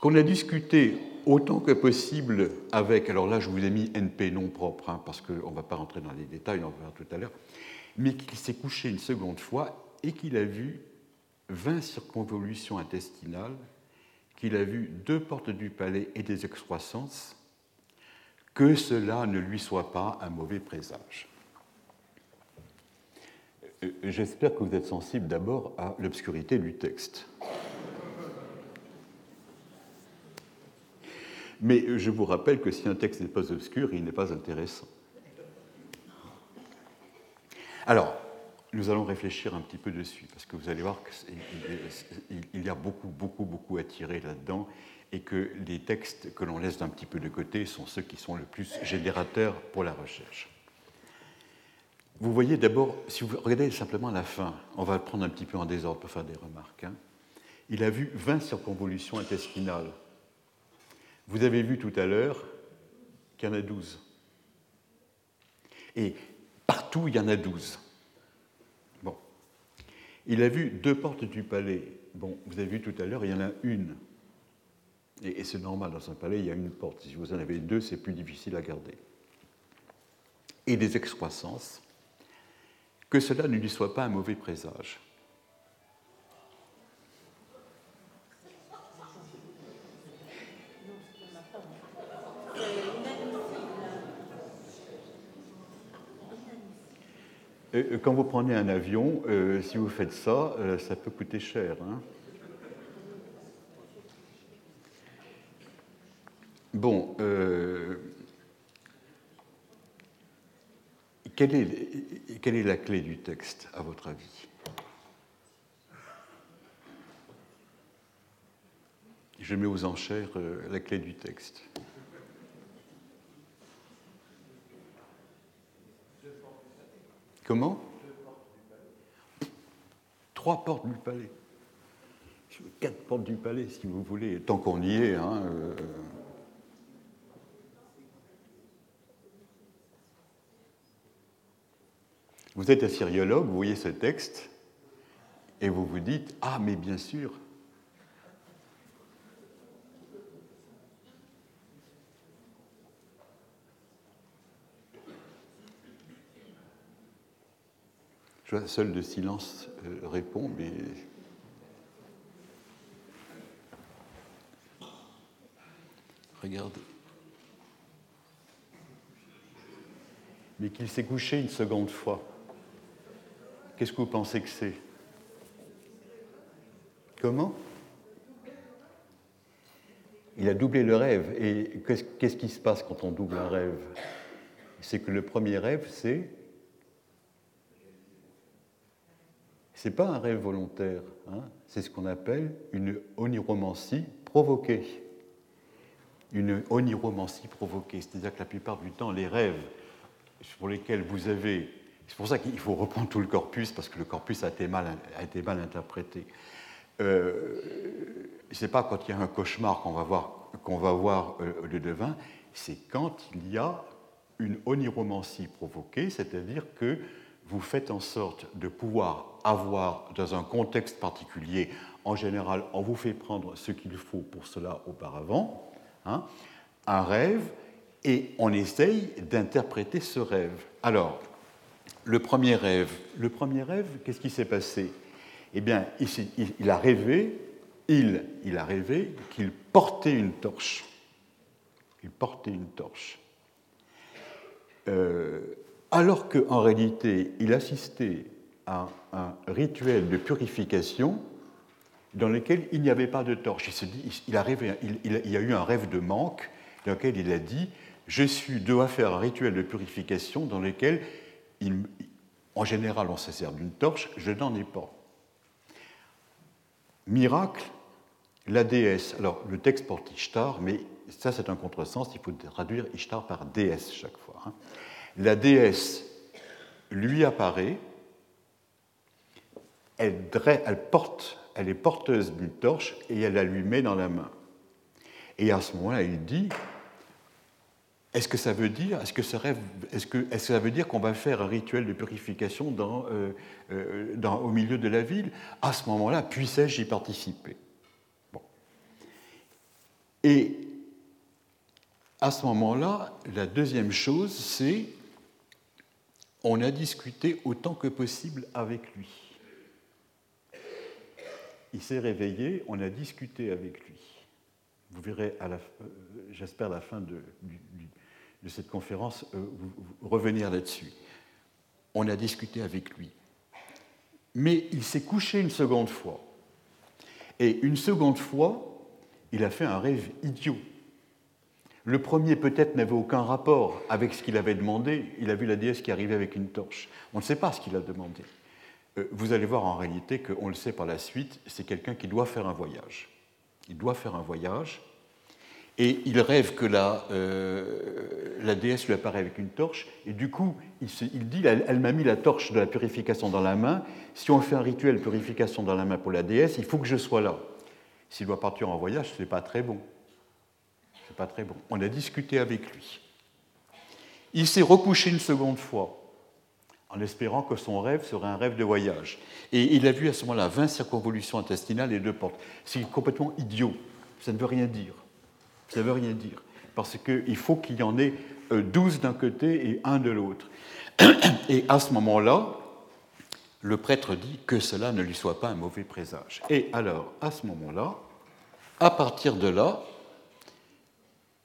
Qu'on a discuté autant que possible avec, alors là je vous ai mis NP non propre, hein, parce qu'on ne va pas rentrer dans les détails, on voir tout à l'heure, mais qu'il s'est couché une seconde fois et qu'il a vu 20 circonvolutions intestinales, qu'il a vu deux portes du palais et des excroissances, que cela ne lui soit pas un mauvais présage. Euh, j'espère que vous êtes sensible d'abord à l'obscurité du texte. Mais je vous rappelle que si un texte n'est pas obscur, il n'est pas intéressant. Alors, nous allons réfléchir un petit peu dessus, parce que vous allez voir qu'il y a beaucoup, beaucoup, beaucoup à tirer là-dedans, et que les textes que l'on laisse d'un petit peu de côté sont ceux qui sont le plus générateurs pour la recherche. Vous voyez d'abord, si vous regardez simplement la fin, on va prendre un petit peu en désordre pour faire des remarques. Hein. Il a vu 20 circonvolutions intestinales. Vous avez vu tout à l'heure qu'il y en a 12. Et partout, il y en a 12. Il a vu deux portes du palais. Bon, vous avez vu tout à l'heure, il y en a une. Et, c'est normal, dans un palais, il y a une porte. Si vous en avez deux, c'est plus difficile à garder. Et des excroissances, que cela ne lui soit pas un mauvais présage. Euh, quand vous prenez un avion, euh, si vous faites ça, euh, ça peut coûter cher. Hein. Bon, est, quelle est la clé du texte, à votre avis? Je mets aux enchères la clé du texte. Comment Trois portes du palais. Quatre portes du palais, si vous voulez, tant qu'on y est. Hein, euh. Vous êtes assyriologue, vous voyez ce texte, et vous vous dites Ah, mais bien sûr, Seul de silence euh, répond, mais. Regardez. Mais qu'il s'est couché une seconde fois. Qu'est-ce que vous pensez que c'est? Comment? Il a doublé le rêve. Et qu'est-ce qui se passe quand on double un rêve? C'est que le premier rêve, c'est Ce n'est pas un rêve volontaire, hein. c'est ce qu'on appelle une oniromancie provoquée. Une oniromancie provoquée, c'est-à-dire que la plupart du temps, les rêves pour lesquels vous avez. C'est pour ça qu'il faut reprendre tout le corpus, parce que le corpus a été mal, a été mal interprété. Euh, ce n'est pas quand il y a un cauchemar qu'on va voir, qu'on va voir euh, le devin, c'est quand il y a une oniromancie provoquée, c'est-à-dire que vous faites en sorte de pouvoir avoir, dans un contexte particulier, en général, on vous fait prendre ce qu'il faut pour cela auparavant, hein, un rêve, et on essaye d'interpréter ce rêve. Alors, le premier rêve, le premier rêve, qu'est-ce qui s'est passé? Eh bien, il, a rêvé, il, il a rêvé qu'il portait une torche. Il portait une torche. Euh, alors qu'en réalité, il assistait à un rituel de purification dans lequel il n'y avait pas de torche. Il, a il, a eu un rêve de manque dans lequel il a dit Je suis, dois faire un rituel de purification dans lequel, en général, on se sert d'une torche, je n'en ai pas. Miracle, la déesse. Alors, le texte porte Ishtar, mais ça, c'est un contresens, il faut traduire Ishtar par déesse chaque fois. Hein. La déesse lui apparaît, elle, porte, elle est porteuse d'une torche et elle la lui met dans la main. Et à ce moment-là, il dit est-ce que ça veut dire, qu'on va faire un rituel de purification euh, euh, au milieu de la ville? À ce moment-là, puissais-je y participer? Et à ce moment-là, la deuxième chose, c'est on a discuté autant que possible avec lui. Il s'est réveillé, on a discuté avec lui. Vous verrez, euh, j'espère, à la fin de, cette conférence, euh, revenir là-dessus. On a discuté avec lui. Mais il s'est couché une seconde fois. Et une seconde fois, il a fait un rêve idiot. Le premier, peut-être, n'avait aucun rapport avec ce qu'il avait demandé. Il a vu la déesse qui arrivait avec une torche. On ne sait pas ce qu'il a demandé. Euh, vous allez voir en réalité qu'on le sait par la suite, c'est quelqu'un qui doit faire un voyage. Il doit faire un voyage et il rêve que la, euh, la déesse lui apparaît avec une torche et du coup il, il dit elle, m'a mis la torche de la purification dans la main. Si on fait un rituel purification dans la main pour la déesse, il faut que je sois là. S'il doit partir en voyage, ce n'est pas très bon. Pas très bon. On a discuté avec lui. Il s'est recouché une seconde fois en espérant que son rêve serait un rêve de voyage. Et il a vu à ce moment-là 20 circonvolutions intestinales et deux portes. C'est complètement idiot, ça ne veut rien dire. Ça ne veut rien dire, parce qu'il faut qu'il y en ait 12 d'un côté et un de l'autre. Et à ce moment-là, le prêtre dit que cela ne lui soit pas un mauvais présage. Et alors, à ce moment-là, à partir de là,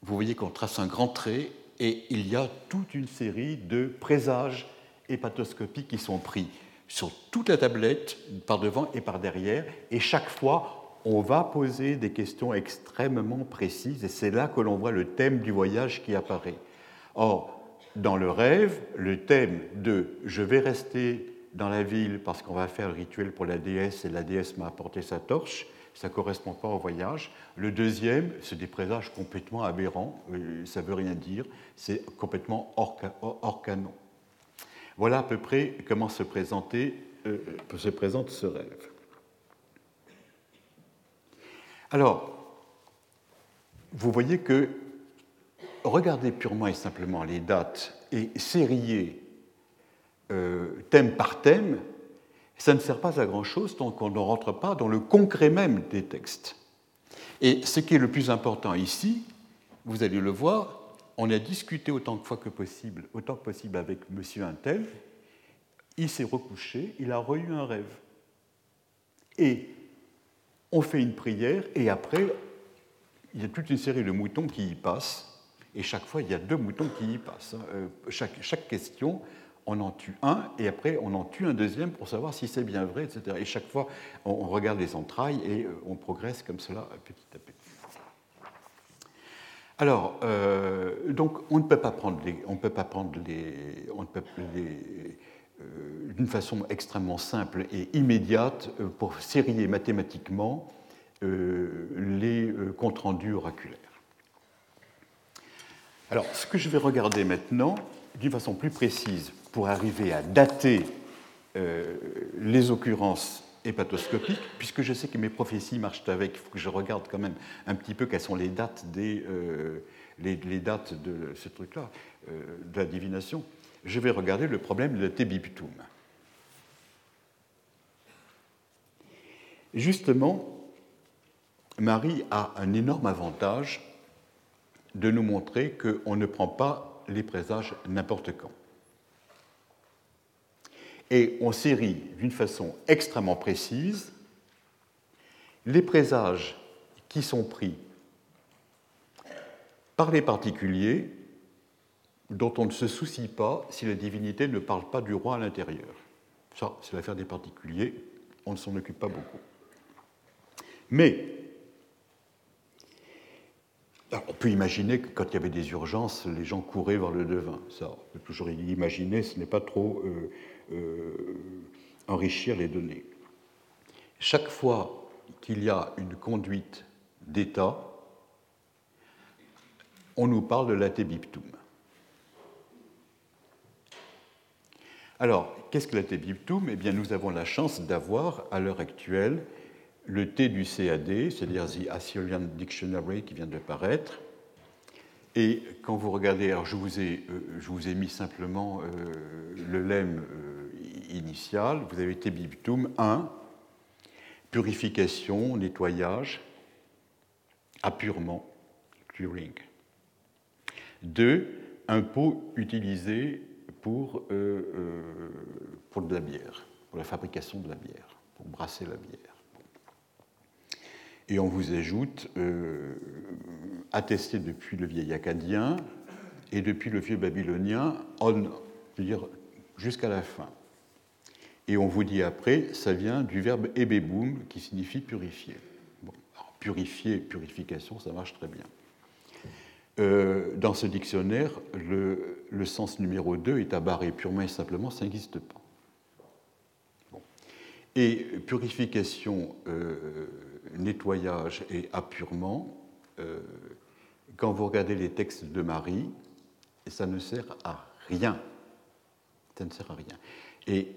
vous voyez qu'on trace un grand trait et il y a toute une série de présages hépatoscopiques qui sont pris sur toute la tablette, par devant et par derrière, et chaque fois, on va poser des questions extrêmement précises, et c'est là que l'on voit le thème du voyage qui apparaît. Or, dans le rêve, le thème de je vais rester dans la ville parce qu'on va faire le rituel pour la déesse et la déesse m'a apporté sa torche, ça ne correspond pas au voyage. Le deuxième, c'est des présages complètement aberrants, euh, ça ne veut rien dire, c'est complètement hors, canon. Voilà à peu près comment se, euh, se présente ce rêve. Alors, vous voyez que regarder purement et simplement les dates et sérier euh, thème par thème, ça ne sert pas à grand-chose tant qu'on ne rentre pas dans le concret même des textes. Et ce qui est le plus important ici, vous allez le voir, on a discuté autant de fois que possible, autant que possible avec monsieur Intel, il s'est recouché, il a reçu un rêve. Et on fait une prière, et après, il y a toute une série de moutons qui y passent, et chaque fois, il y a deux moutons qui y passent. Euh, chaque, chaque question, on en tue un, et après on en tue un deuxième pour savoir si c'est bien vrai, etc. Et chaque fois, on, regarde les entrailles et euh, on progresse comme cela petit à petit. Alors, euh, donc, on ne peut pas prendre les, on peut pas prendre les, on peut les euh, d'une façon extrêmement simple et immédiate pour sérier mathématiquement les comptes rendus oraculaires. Alors, ce que je vais regarder maintenant, d'une façon plus précise, pour arriver à dater euh, les occurrences hépatoscopiques, puisque je sais que mes prophéties marchent avec, il faut que je regarde quand même un petit peu quelles sont les dates, des, euh, les, dates de ce truc-là, euh, de la divination, je vais regarder le problème de Tebiptum. Justement, Marie a un énorme avantage de nous montrer qu'on ne prend pas les présages n'importe quand et on série d'une façon extrêmement précise les présages qui sont pris par les particuliers dont on ne se soucie pas si la divinité ne parle pas du roi à l'intérieur. Ça, c'est l'affaire des particuliers, on ne s'en occupe pas beaucoup. Mais on peut imaginer que quand il y avait des urgences, les gens couraient vers le devin. Ça, on peut toujours imaginer, ce n'est pas trop euh, enrichir les données. Chaque fois qu'il y a une conduite d'État, on nous parle de l'atébiptum. Alors, qu'est-ce que l'atébiptum Eh bien, nous avons la chance d'avoir, à l'heure actuelle, le T du CAD, c'est-à-dire The Assyrian Dictionary qui vient de paraître, et quand vous regardez, alors je vous ai, euh, je vous ai mis simplement euh, le lemme euh, vous avez Tebibtum 1, purification, nettoyage, appurement, curing. 2, un pot utilisé pour, pour de la bière, pour la fabrication de la bière, pour brasser la bière. Et on vous ajoute euh, attesté depuis le vieil acadien et depuis le vieux babylonien, on, dire jusqu'à la fin. Et on vous dit après, ça vient du verbe ebeboum qui signifie purifier. Purifier, purification, ça marche très bien. Euh, dans ce dictionnaire, le, sens numéro 2 est abarré purement et simplement, ça n'existe pas. Et purification, euh, nettoyage et appurement, euh, quand vous regardez les textes de Marie, ça ne sert à rien. Ça ne sert à rien. Et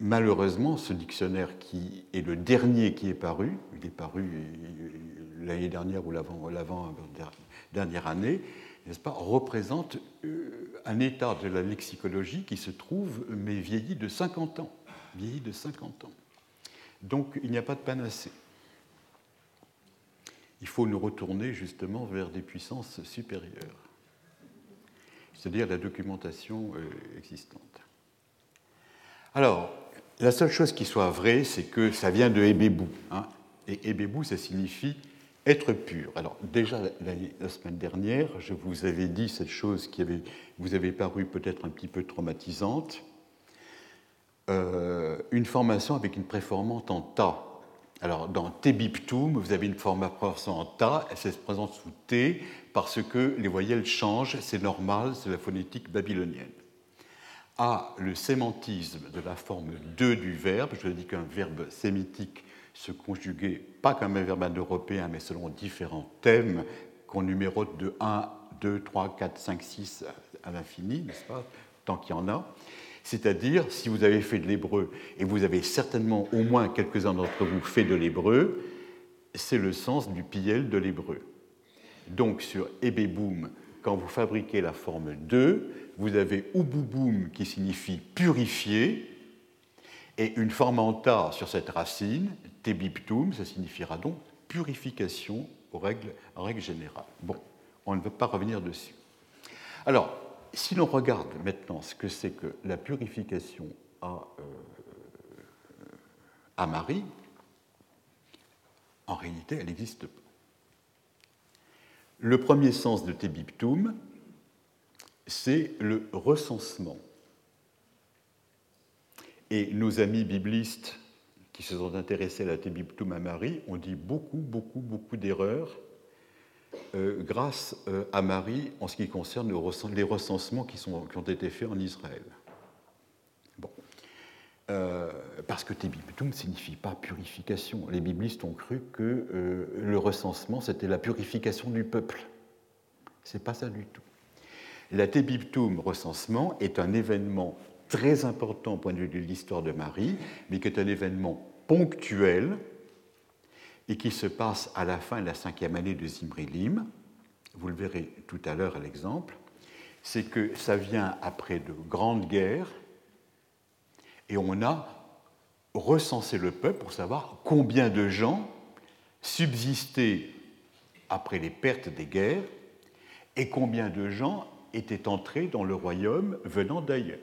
malheureusement, ce dictionnaire qui est le dernier qui est paru, il est paru l'année dernière ou l'avant-dernière année, n'est-ce pas, représente euh, un état de la lexicologie qui se trouve, mais vieilli de 50 ans. Vieilli de 50 ans. Donc il n'y a pas de panacée. Il faut nous retourner justement vers des puissances supérieures, c'est-à-dire la documentation euh, existante. Alors, la seule chose qui soit vraie, c'est que ça vient de Ebébou. Hein. et Ebébou, ça signifie être pur. Alors, déjà la, semaine dernière, je vous avais dit cette chose qui vous avait paru peut-être un petit peu traumatisante. Euh, une formation avec une préformante en ta. Alors, dans Tebiptum, vous avez une formation en ta, elle se présente sous T parce que les voyelles changent, c'est normal, c'est la phonétique babylonienne. A, le sémantisme de la forme 2 du verbe, je dis qu'un verbe sémitique se conjuguait pas comme un verbe indo-européen, mais selon différents thèmes qu'on numérote de 1, 2, 3, 4, 5, 6 à l'infini, n'est-ce pas, tant qu'il y en a. C'est-à-dire, si vous avez fait de l'hébreu, et vous avez certainement au moins quelques-uns d'entre vous fait de l'hébreu, c'est le sens du piel de l'hébreu. Donc sur Ebeboum, quand vous fabriquez la forme 2, vous avez Ububum qui signifie purifier, et une forme en ta sur cette racine, tebiptum, ça signifiera donc purification aux règles, en règle générale. Bon, on ne veut pas revenir dessus. Alors, si l'on regarde maintenant ce que c'est que la purification à, euh, à Marie, en réalité, elle n'existe pas. Le premier sens de tebiptum, c'est le recensement. Et nos amis biblistes qui se sont intéressés à la Tebiptum à Marie ont dit beaucoup, beaucoup, beaucoup d'erreurs euh, grâce euh, à Marie en ce qui concerne les recensements qui, ont été faits en Israël. Euh, parce que Tebiptum ne signifie pas purification. Les biblistes ont cru que le recensement, c'était la purification du peuple. Ce n'est pas ça du tout. La Tebiptum recensement est un événement très important au point de vue de l'histoire de Marie, mais qui est un événement ponctuel et qui se passe à la fin de la cinquième année de Zimrilim. Vous le verrez tout à l'heure à l'exemple. C'est que ça vient après de grandes guerres et on a recensé le peuple pour savoir combien de gens subsistaient après les pertes des guerres et combien de gens étaient entrés dans le royaume venant d'ailleurs.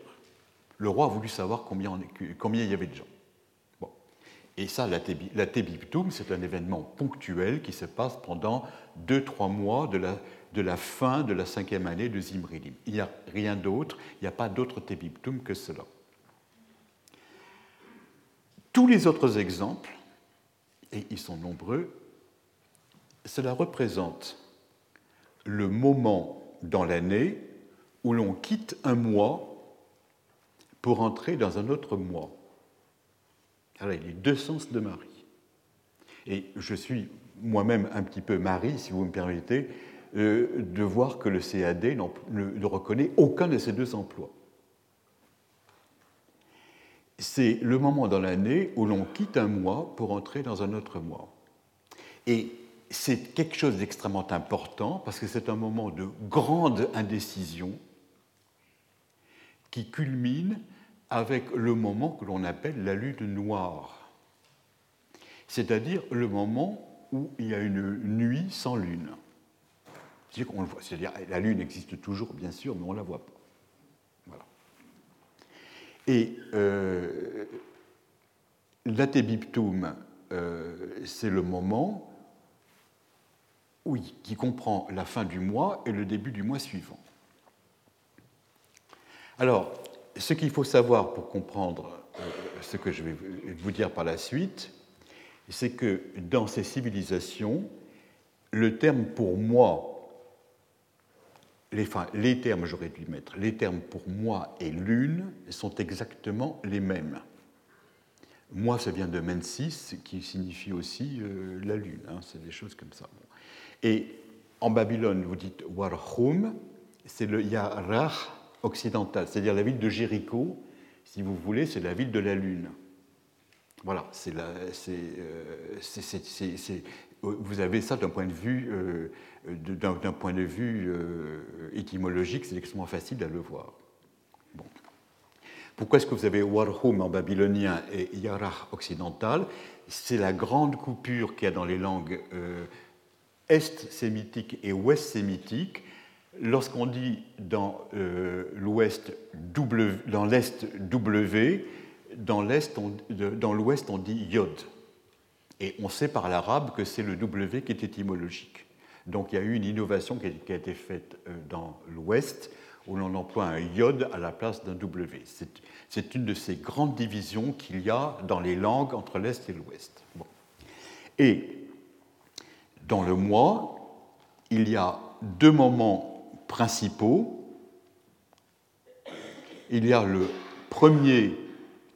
Le roi a voulu savoir combien, il y avait de gens. Bon. Et ça, la, Tébiptoum, c'est un événement ponctuel qui se passe pendant deux, trois mois de la, de la fin de la cinquième année de Zimrilim. Il n'y a rien d'autre, il n'y a pas d'autre Tébiptoum que cela. Tous les autres exemples, et ils sont nombreux, cela représente le moment dans l'année où l'on quitte un mois pour entrer dans un autre mois. Alors, il y a deux sens de Marie. Et je suis moi-même un petit peu Marie, si vous me permettez, euh, de voir que le CAD ne reconnaît aucun de ces deux emplois. C'est le moment dans l'année où l'on quitte un mois pour entrer dans un autre mois. Et c'est quelque chose d'extrêmement important parce que c'est un moment de grande indécision qui culmine avec le moment que l'on appelle la lune noire, c'est-à-dire le moment où il y a une nuit sans lune. C'est-à-dire la lune existe toujours, bien sûr, mais on ne la voit pas. Voilà. Et euh, euh, c'est le moment qui comprend la fin du mois et le début du mois suivant. Alors, ce qu'il faut savoir pour comprendre euh, ce que je vais vous dire par la suite, c'est que dans ces civilisations, le terme pour moi, les, enfin, les termes, j'aurais dû mettre, les termes pour moi et lune sont exactement les mêmes. Moi, ça vient de Mensis, qui signifie aussi euh, la lune, hein, c'est des choses comme ça. Et en Babylone, vous dites Warhum, c'est le Yarach occidentale, c'est-à-dire la ville de Jéricho, si vous voulez, c'est la ville de la Lune. Voilà, c'est euh, vous avez ça d'un point de vue, euh, d'un point de vue euh, étymologique, c'est extrêmement facile à le voir. Pourquoi est-ce que vous avez Warhum en babylonien et Yarach occidental? C'est la grande coupure qu'il y a dans les langues est-sémitique et ouest-sémitique, lorsqu'on dit dans euh, l'ouest dans l'est W, dans dans l'ouest on dit yod. Et on sait par l'arabe que c'est le W qui est étymologique. Donc il y a eu une innovation qui a été faite euh, dans l'ouest où l'on emploie un yod à la place d'un W. C'est une de ces grandes divisions qu'il y a dans les langues entre l'est et l'ouest. Et dans le mois, il y a deux moments principaux. Il y a le premier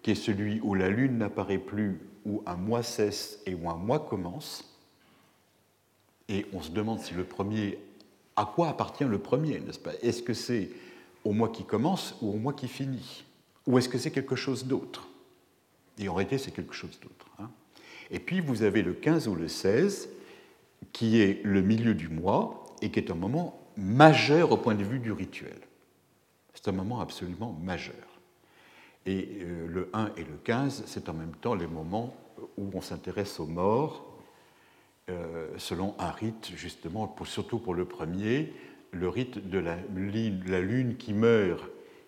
qui est celui où la lune n'apparaît plus, où un mois cesse et où un mois commence. Et on se demande si le premier, à quoi appartient le premier, n'est-ce pas? Est-ce que c'est au mois qui commence ou au mois qui finit? Ou est-ce que c'est quelque chose d'autre? Et en réalité, c'est quelque chose d'autre. Hein. et puis, vous avez le 15 ou le 16, qui est le milieu du mois et qui est un moment majeur au point de vue du rituel. C'est un moment absolument majeur. Et euh, le 1 et le 15, c'est en même temps les moments où on s'intéresse aux morts, euh, selon un rite, justement, surtout pour le premier, le rite de la lune, qui meurt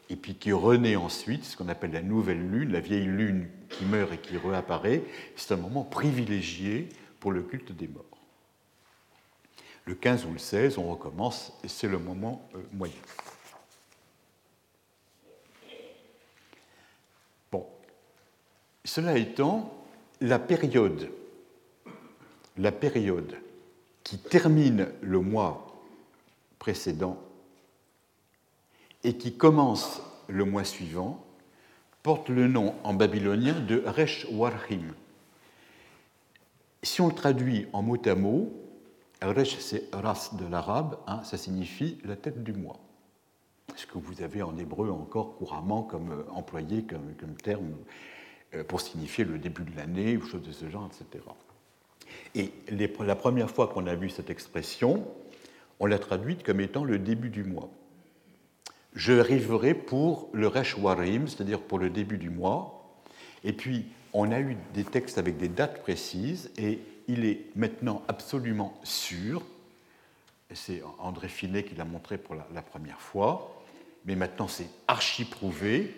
et puis qui renaît ensuite, ce qu'on appelle la nouvelle lune, la vieille lune qui meurt et qui réapparaît, c'est un moment privilégié pour le culte des morts. Le 15 ou le 16, on recommence, et c'est le moment euh, moyen. Bon, cela étant, la période, la période qui termine le mois précédent et qui commence le mois suivant porte le nom en babylonien de Resh Warhim. Si on le traduit en mot à mot, Resh, c'est ras de l'arabe, hein, ça signifie la tête du mois. Ce que vous avez en hébreu encore couramment comme euh, employé comme, terme euh, pour signifier le début de l'année ou choses de ce genre, etc. Et la première fois qu'on a vu cette expression, on l'a traduite comme étant le début du mois. Je arriverai pour le Resh Warim, c'est-à-dire pour le début du mois. Et puis, on a eu des textes avec des dates précises, et il est maintenant absolument sûr, c'est André Finet qui l'a montré pour la, première fois, mais maintenant c'est archi prouvé,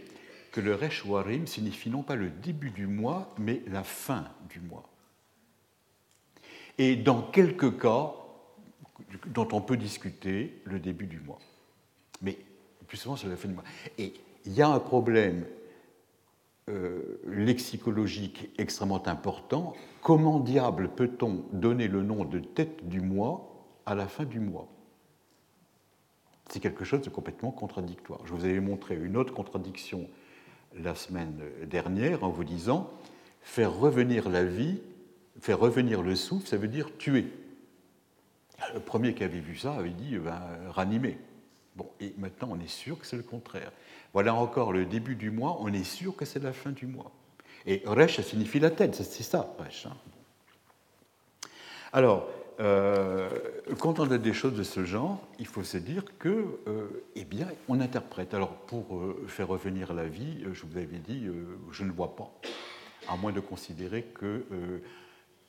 que le Resh Warim signifie non pas le début du mois, mais la fin du mois. Et dans quelques cas, dont on peut discuter, le début du mois. Mais plus souvent, c'est la fin du mois. Et il y a un problème euh, lexicologique extrêmement important. Comment diable peut-on donner le nom de tête du mois à la fin du mois? C'est quelque chose de complètement contradictoire. Je vous avais montré une autre contradiction la semaine dernière en vous disant faire revenir la vie, faire revenir le souffle, ça veut dire tuer. Le premier qui avait vu ça avait dit ben, ranimer. Bon, et maintenant on est sûr que c'est le contraire. Voilà encore le début du mois, on est sûr que c'est la fin du mois. Et Resh, ça signifie la tête, c'est ça, Resh. Hein. Alors, euh, quand on a des choses de ce genre, il faut se dire que, euh, eh bien, on interprète. Alors, pour euh, faire revenir la vie, je vous avais dit, je ne vois pas, à moins de considérer que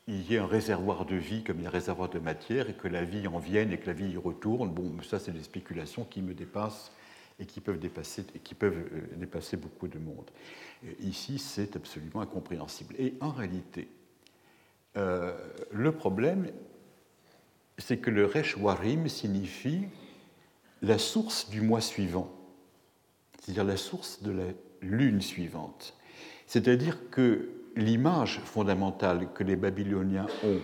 il y ait un réservoir de vie comme il y a un réservoir de matière et que la vie en vienne et que la vie y retourne. Bon, ça, c'est des spéculations qui me dépassent et qui peuvent dépasser, qui peuvent euh, dépasser beaucoup de monde. Ici, c'est absolument incompréhensible. Et en réalité, euh, le problème, c'est que le Resh Warim signifie la source du mois suivant, c'est-à-dire la source de la lune suivante. C'est-à-dire que l'image fondamentale que les Babyloniens ont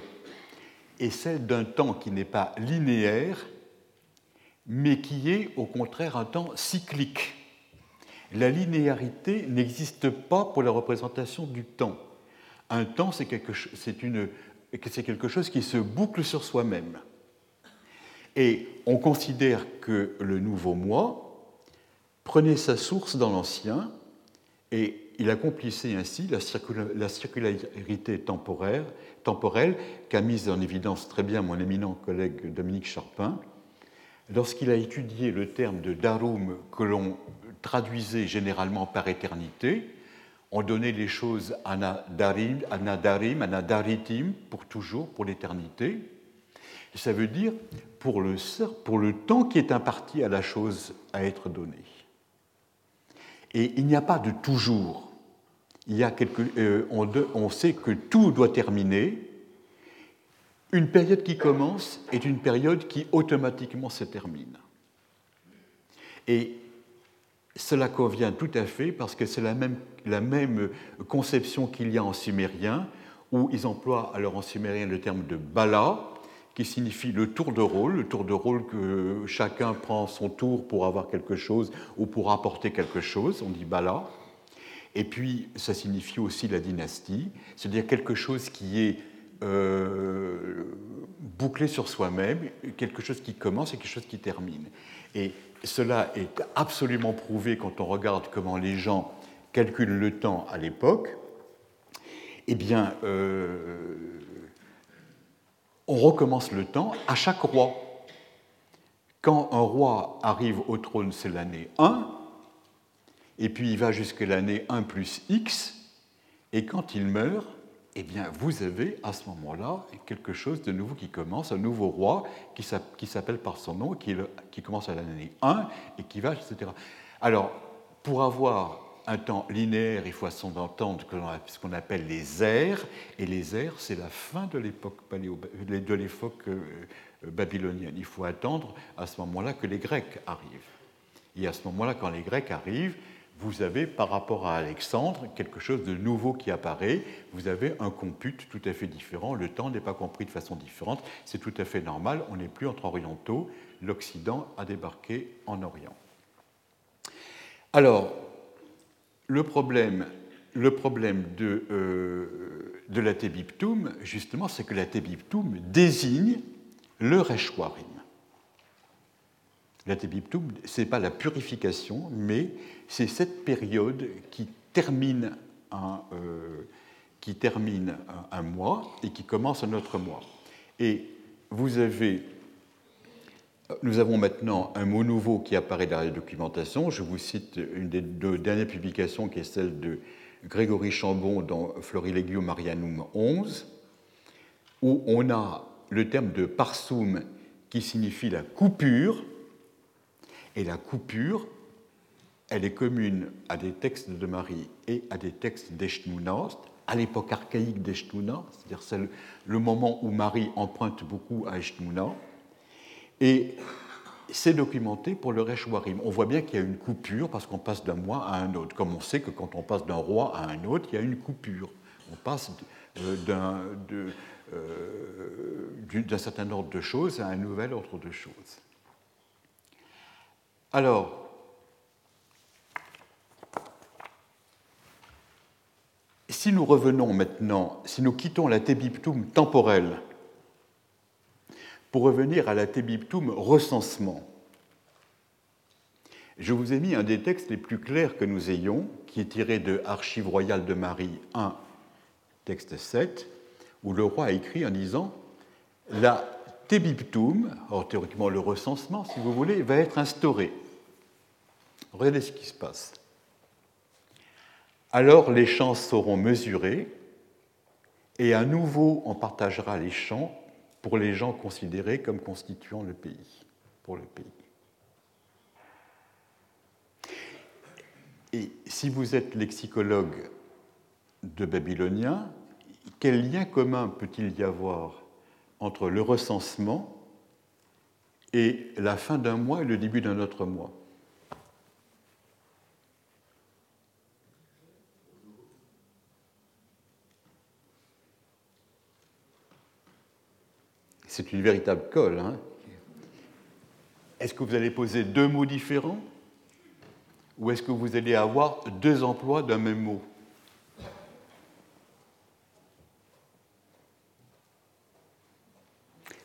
est celle d'un temps qui n'est pas linéaire, mais qui est au contraire un temps cyclique. La linéarité n'existe pas pour la représentation du temps. Un temps, c'est quelque, quelque, chose qui se boucle sur soi-même. Et on considère que le nouveau moi prenait sa source dans l'ancien et il accomplissait ainsi la, circularité temporaire, temporelle qu'a mise en évidence très bien mon éminent collègue Dominique Charpin, lorsqu'il a étudié le terme de darum que l'on traduisait généralement par éternité, on donnait les choses anadarim, anadarim, anadaritim, pour toujours, pour l'éternité. Ça veut dire pour le, pour le temps qui est imparti à la chose à être donnée. Et il n'y a pas de toujours. Il y a euh, on, sait que tout doit terminer. Une période qui commence est une période qui automatiquement se termine. Et cela convient tout à fait parce que c'est la même, la même conception qu'il y a en sumérien, où ils emploient alors en sumérien le terme de bala, qui signifie le tour de rôle, le tour de rôle que chacun prend son tour pour avoir quelque chose ou pour apporter quelque chose, on dit bala. Et puis ça signifie aussi la dynastie, c'est-à-dire quelque chose qui est euh, bouclé sur soi-même, quelque chose qui commence et quelque chose qui termine. Et cela est absolument prouvé quand on regarde comment les gens calculent le temps à l'époque. Eh bien, euh, on recommence le temps à chaque roi. Quand un roi arrive au trône, c'est l'année 1, et puis il va jusqu'à l'année 1 plus X, et quand il meurt, eh bien, vous avez à ce moment-là quelque chose de nouveau qui commence, un nouveau roi qui s'appelle par son nom, qui, commence à l'année 1 et qui va, etc. Alors, pour avoir un temps linéaire, il faut entendre ce qu'on appelle les ères, et les ères, c'est la fin de l'époque l'époque euh, babylonienne. Il faut attendre à ce moment-là que les Grecs arrivent. Et à ce moment-là, quand les Grecs arrivent, vous avez par rapport à Alexandre quelque chose de nouveau qui apparaît, vous avez un compute tout à fait différent, le temps n'est pas compris de façon différente, c'est tout à fait normal, on n'est plus entre orientaux, l'Occident a débarqué en Orient. Alors, le problème, de, euh, de la Tébiptoum, justement, c'est que la Tébiptoum désigne le Reshwarim. La Tébiptoum, ce n'est pas la purification, mais c'est cette période qui termine un, euh, qui termine un, mois et qui commence un autre mois. Et vous avez, nous avons maintenant un mot nouveau qui apparaît dans la documentation. Je vous cite une des deux dernières publications qui est celle de Grégory Chambon dans Florilegio Marianum 11, où on a le terme de parsum qui signifie la coupure, et la coupure elle est commune à des textes de Marie et à des textes d'Eshnouna, à l'époque archaïque d'Eshnouna, c'est-à-dire c'est le moment où Marie emprunte beaucoup à Eshnouna, et c'est documenté pour le Reshwarim. On voit bien qu'il y a une coupure parce qu'on passe d'un mois à un autre, comme on sait que quand on passe d'un roi à un autre, il y a une coupure. On passe euh, euh, d'un certain ordre de choses à un nouvel ordre de choses. Alors, si nous revenons maintenant, si nous quittons la tébiptum temporelle pour revenir à la tébiptum recensement, je vous ai mis un des textes les plus clairs que nous ayons, qui est tiré de Archives royales de Marie 1, texte 7, où le roi a écrit en disant La tébiptum, alors théoriquement le recensement, si vous voulez, va être instauré. Regardez ce qui se passe. Alors les champs seront mesurés et à nouveau on partagera les champs pour les gens considérés comme constituant le pays, pour le pays. Et si vous êtes lexicologue de babylonien, quel lien commun peut-il y avoir entre le recensement et la fin d'un mois et le début d'un autre mois? C'est une véritable colle. Hein. est-ce que vous allez poser deux mots différents? Ou est-ce que vous allez avoir deux emplois d'un même mot?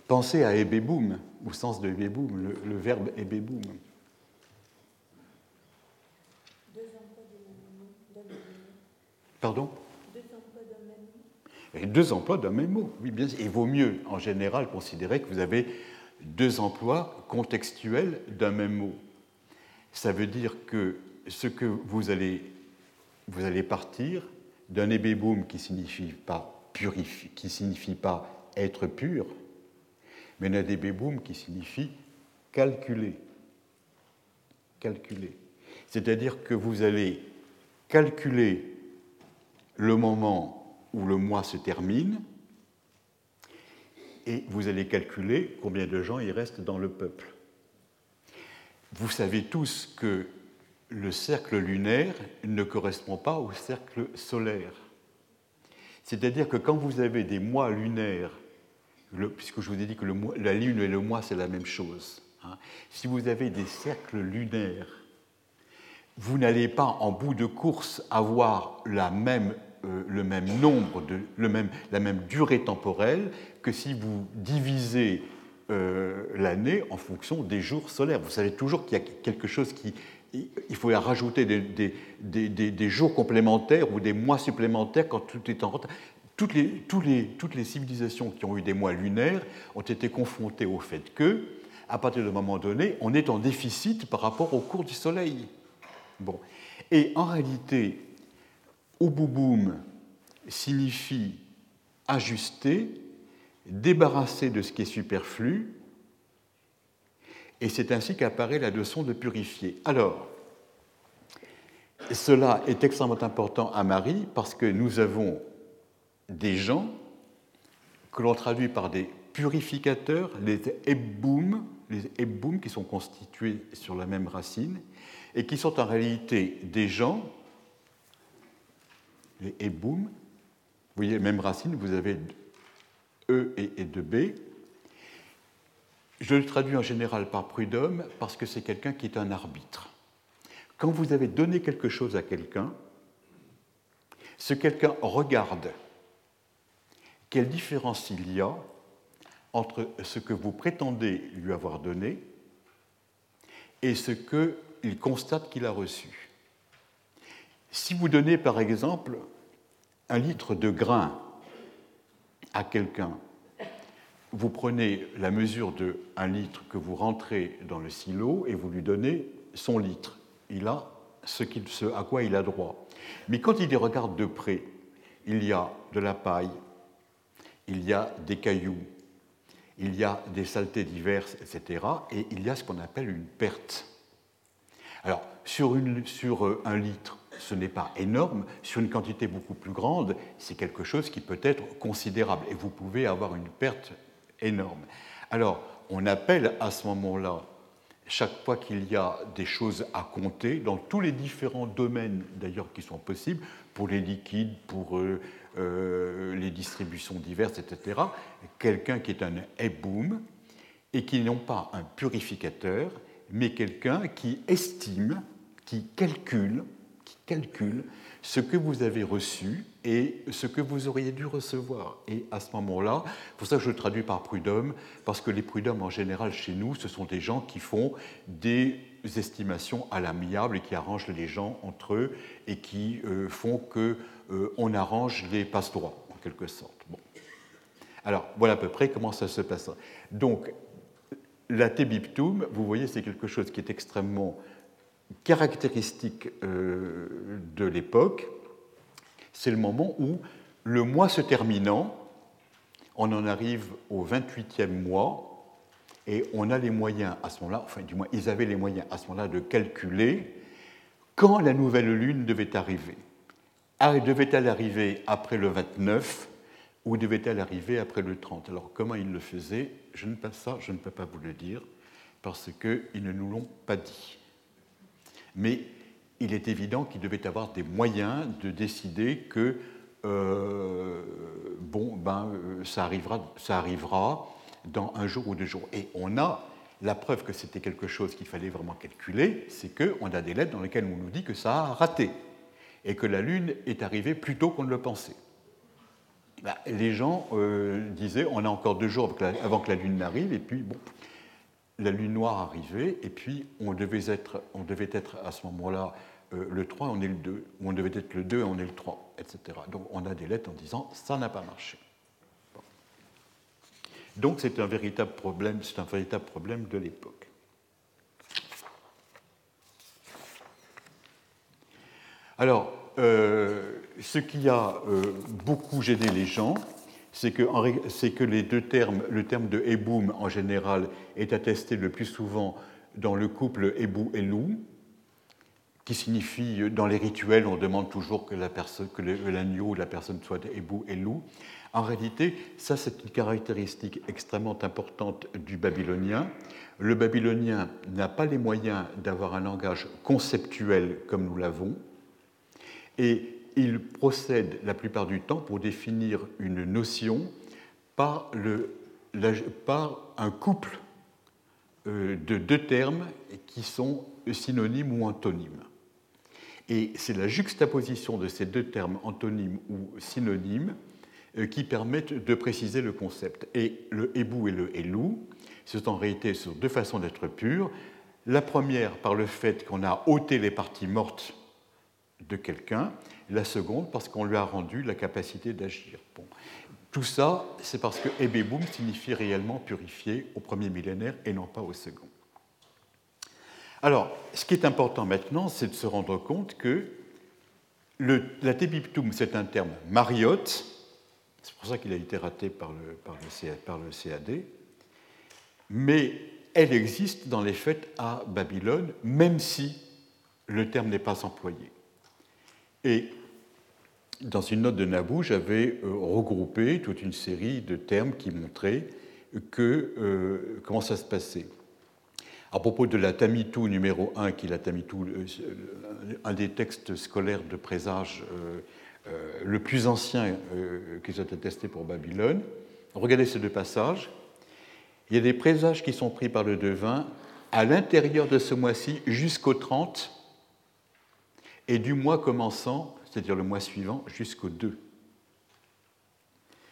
Pensez à ebeboum, au sens de ebeboum, le, le verbe ebeboum. Pardon? Deux emplois d'un même mot. Il vaut mieux, en général, considérer que vous avez deux emplois contextuels d'un même mot. Ça veut dire que ce que vous allez, vous allez partir d'un ébéboum qui signifie pas purifier, qui signifie pas être pur, Menadebeboum qui signifie calculer. Calculer. C'est-à-dire que vous allez calculer le moment où le mois se termine et vous allez calculer combien de gens il reste dans le peuple. Vous savez tous que le cercle lunaire ne correspond pas au cercle solaire. C'est-à-dire que quand vous avez des mois lunaires, puisque je vous ai dit que la lune et le mois c'est la même chose, hein, si vous avez des cercles lunaires, vous n'allez pas en bout de course avoir la même, le même nombre, de, le même, la même durée temporelle que si vous divisez euh, l'année en fonction des jours solaires. Vous savez toujours qu'il y a quelque chose qui... Il faut rajouter des, des, des, jours complémentaires ou des mois supplémentaires quand tout est en retard. Toutes les, toutes, les, toutes les civilisations qui ont eu des mois lunaires ont été confrontées au fait que, à partir d'un moment donné, on est en déficit par rapport au cours du Soleil. Bon. Et en réalité, Ububum signifie ajuster, débarrasser de ce qui est superflu, et c'est ainsi qu'apparaît la leçon de purifier. Alors, cela est extrêmement important à Marie parce que nous avons des gens que l'on traduit par des purificateurs, les ebboum, les ebboum qui sont constitués sur la même racine, et qui sont en réalité des gens, les eboum, vous voyez, même racine, vous avez E et 2B. Je le traduis en général par prud'homme parce que c'est quelqu'un qui est un arbitre. Quand vous avez donné quelque chose à quelqu'un, ce quelqu'un regarde quelle différence il y a entre ce que vous prétendez lui avoir donné et ce que il constate qu'il a reçu. Si vous donnez par exemple un litre de grain à quelqu'un, vous prenez la mesure de un litre que vous rentrez dans le silo et vous lui donnez son litre. Il a ce, ce à quoi il a droit. Mais quand il les regarde de près, il y a de la paille, il y a des cailloux, il y a des saletés diverses, etc. Et il y a ce qu'on appelle une perte. Alors, sur, euh, un litre, ce n'est pas énorme. Sur une quantité beaucoup plus grande, c'est quelque chose qui peut être considérable. Et vous pouvez avoir une perte énorme. Alors, on appelle à ce moment-là, chaque fois qu'il y a des choses à compter, dans tous les différents domaines d'ailleurs qui sont possibles, pour les liquides, pour euh, euh, les distributions diverses, etc., quelqu'un qui est un eboom et qui n'ont pas un purificateur, mais quelqu'un qui estime, qui calcule, qui calcule ce que vous avez reçu et ce que vous auriez dû recevoir. Et à ce moment-là, pour ça que je le traduis par prud'homme, parce que les prud'hommes en général chez nous, ce sont des gens qui font des estimations à l'amiable et qui arrangent les gens entre eux et qui euh, font que euh, on arrange les passe-droits en quelque sorte. Bon. Alors voilà à peu près comment ça se passe. Donc la tebiptum, vous voyez, c'est quelque chose qui est extrêmement caractéristique euh, de l'époque. C'est le moment où, le mois se terminant, on en arrive au 28e mois, et on a les moyens à ce moment-là, enfin du moins ils avaient les moyens à ce moment-là de calculer quand la nouvelle lune devait arriver. Ah, devait-elle arriver après le 29 ou devait-elle arriver après le 30 Alors comment ils le faisaient je ne, ça, je ne peux pas vous le dire parce qu'ils ne nous l'ont pas dit. Mais il est évident qu'il devait avoir des moyens de décider que euh, bon, ben, euh, ça, arrivera, ça arrivera dans un jour ou deux jours. Et on a la preuve que c'était quelque chose qu'il fallait vraiment calculer, c'est qu'on a des lettres dans lesquelles on nous dit que ça a raté et que la Lune est arrivée plus tôt qu'on ne le pensait. Bah, les gens euh, disaient on a encore deux jours avant que la Lune n'arrive, et puis bon, la Lune noire arrivait, et puis on devait être, on devait être à ce moment-là euh, le 3, on est le 2, ou on devait être le 2 et on est le 3, etc. Donc on a des lettres en disant ça n'a pas marché. Donc c'est un véritable problème, c'est un véritable problème de l'époque. Alors, euh, ce qui a euh, beaucoup gêné les gens, c'est que, les deux termes, le terme de Eboum en général est attesté le plus souvent dans le couple Ebou et Lou, qui signifie, dans les rituels, on demande toujours que l'agneau ou la personne soit Ebou et Lou. En réalité, ça c'est une caractéristique extrêmement importante du babylonien. Le babylonien n'a pas les moyens d'avoir un langage conceptuel comme nous l'avons, et il procède la plupart du temps pour définir une notion par, un couple euh, de deux termes qui sont synonymes ou antonymes. Et c'est la juxtaposition de ces deux termes antonymes ou synonymes euh, qui permettent de préciser le concept. Et le hébou et le hélou, c'est en réalité sur deux façons d'être pures. La première par le fait qu'on a ôté les parties mortes de quelqu'un, la seconde parce qu'on lui a rendu la capacité d'agir. Tout ça, c'est parce que Ebeboum signifie réellement purifier au premier millénaire et non pas au second. Alors, ce qui est important maintenant, c'est de se rendre compte que la tébiptoum, c'est un terme mariotte, c'est pour ça qu'il a été raté par le, par, le, par le CAD. Mais elle existe dans les faits à Babylone, même si le terme n'est pas employé. Et dans une note de Nabou, j'avais euh, regroupé toute une série de termes qui montraient que, euh, comment ça se passait. À propos de la Tamitou numéro 1, qui est la Tamitou, euh, un des textes scolaires de présage le plus ancien qui soit attesté pour Babylone. Regardez ces deux passages. Il y a des présages qui sont pris par le devin à l'intérieur de ce mois-ci jusqu'au 30 et du mois commençant, c'est-à-dire le mois suivant, jusqu'au 2.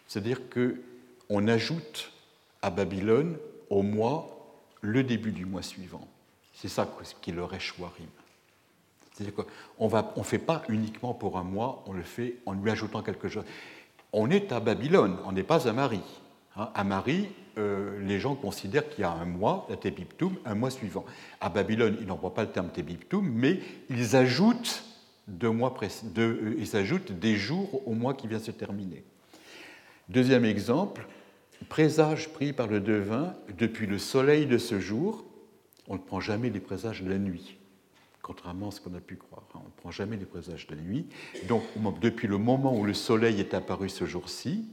C'est-à-dire qu'on ajoute à Babylone au mois le début du mois suivant. C'est ça qui est le Reshwarim. C'est-à-dire qu'on ne on fait pas uniquement pour un mois, on le fait en lui ajoutant quelque chose. On est à Babylone, on n'est pas à Marie. Hein. à Marie, euh, les gens considèrent qu'il y a un mois, la Tébiptoum, un mois suivant. À Babylone, ils n'emploient pas le terme Tébiptoum, mais ils ajoutent, euh, ils ajoutent des jours au mois qui vient se terminer. Deuxième exemple, présage pris par le devin depuis le soleil de ce jour. On ne prend jamais les présages de la nuit contrairement à ce qu'on a pu croire. On ne prend jamais les présages de la nuit. Donc, depuis le moment où le soleil est apparu ce jour-ci,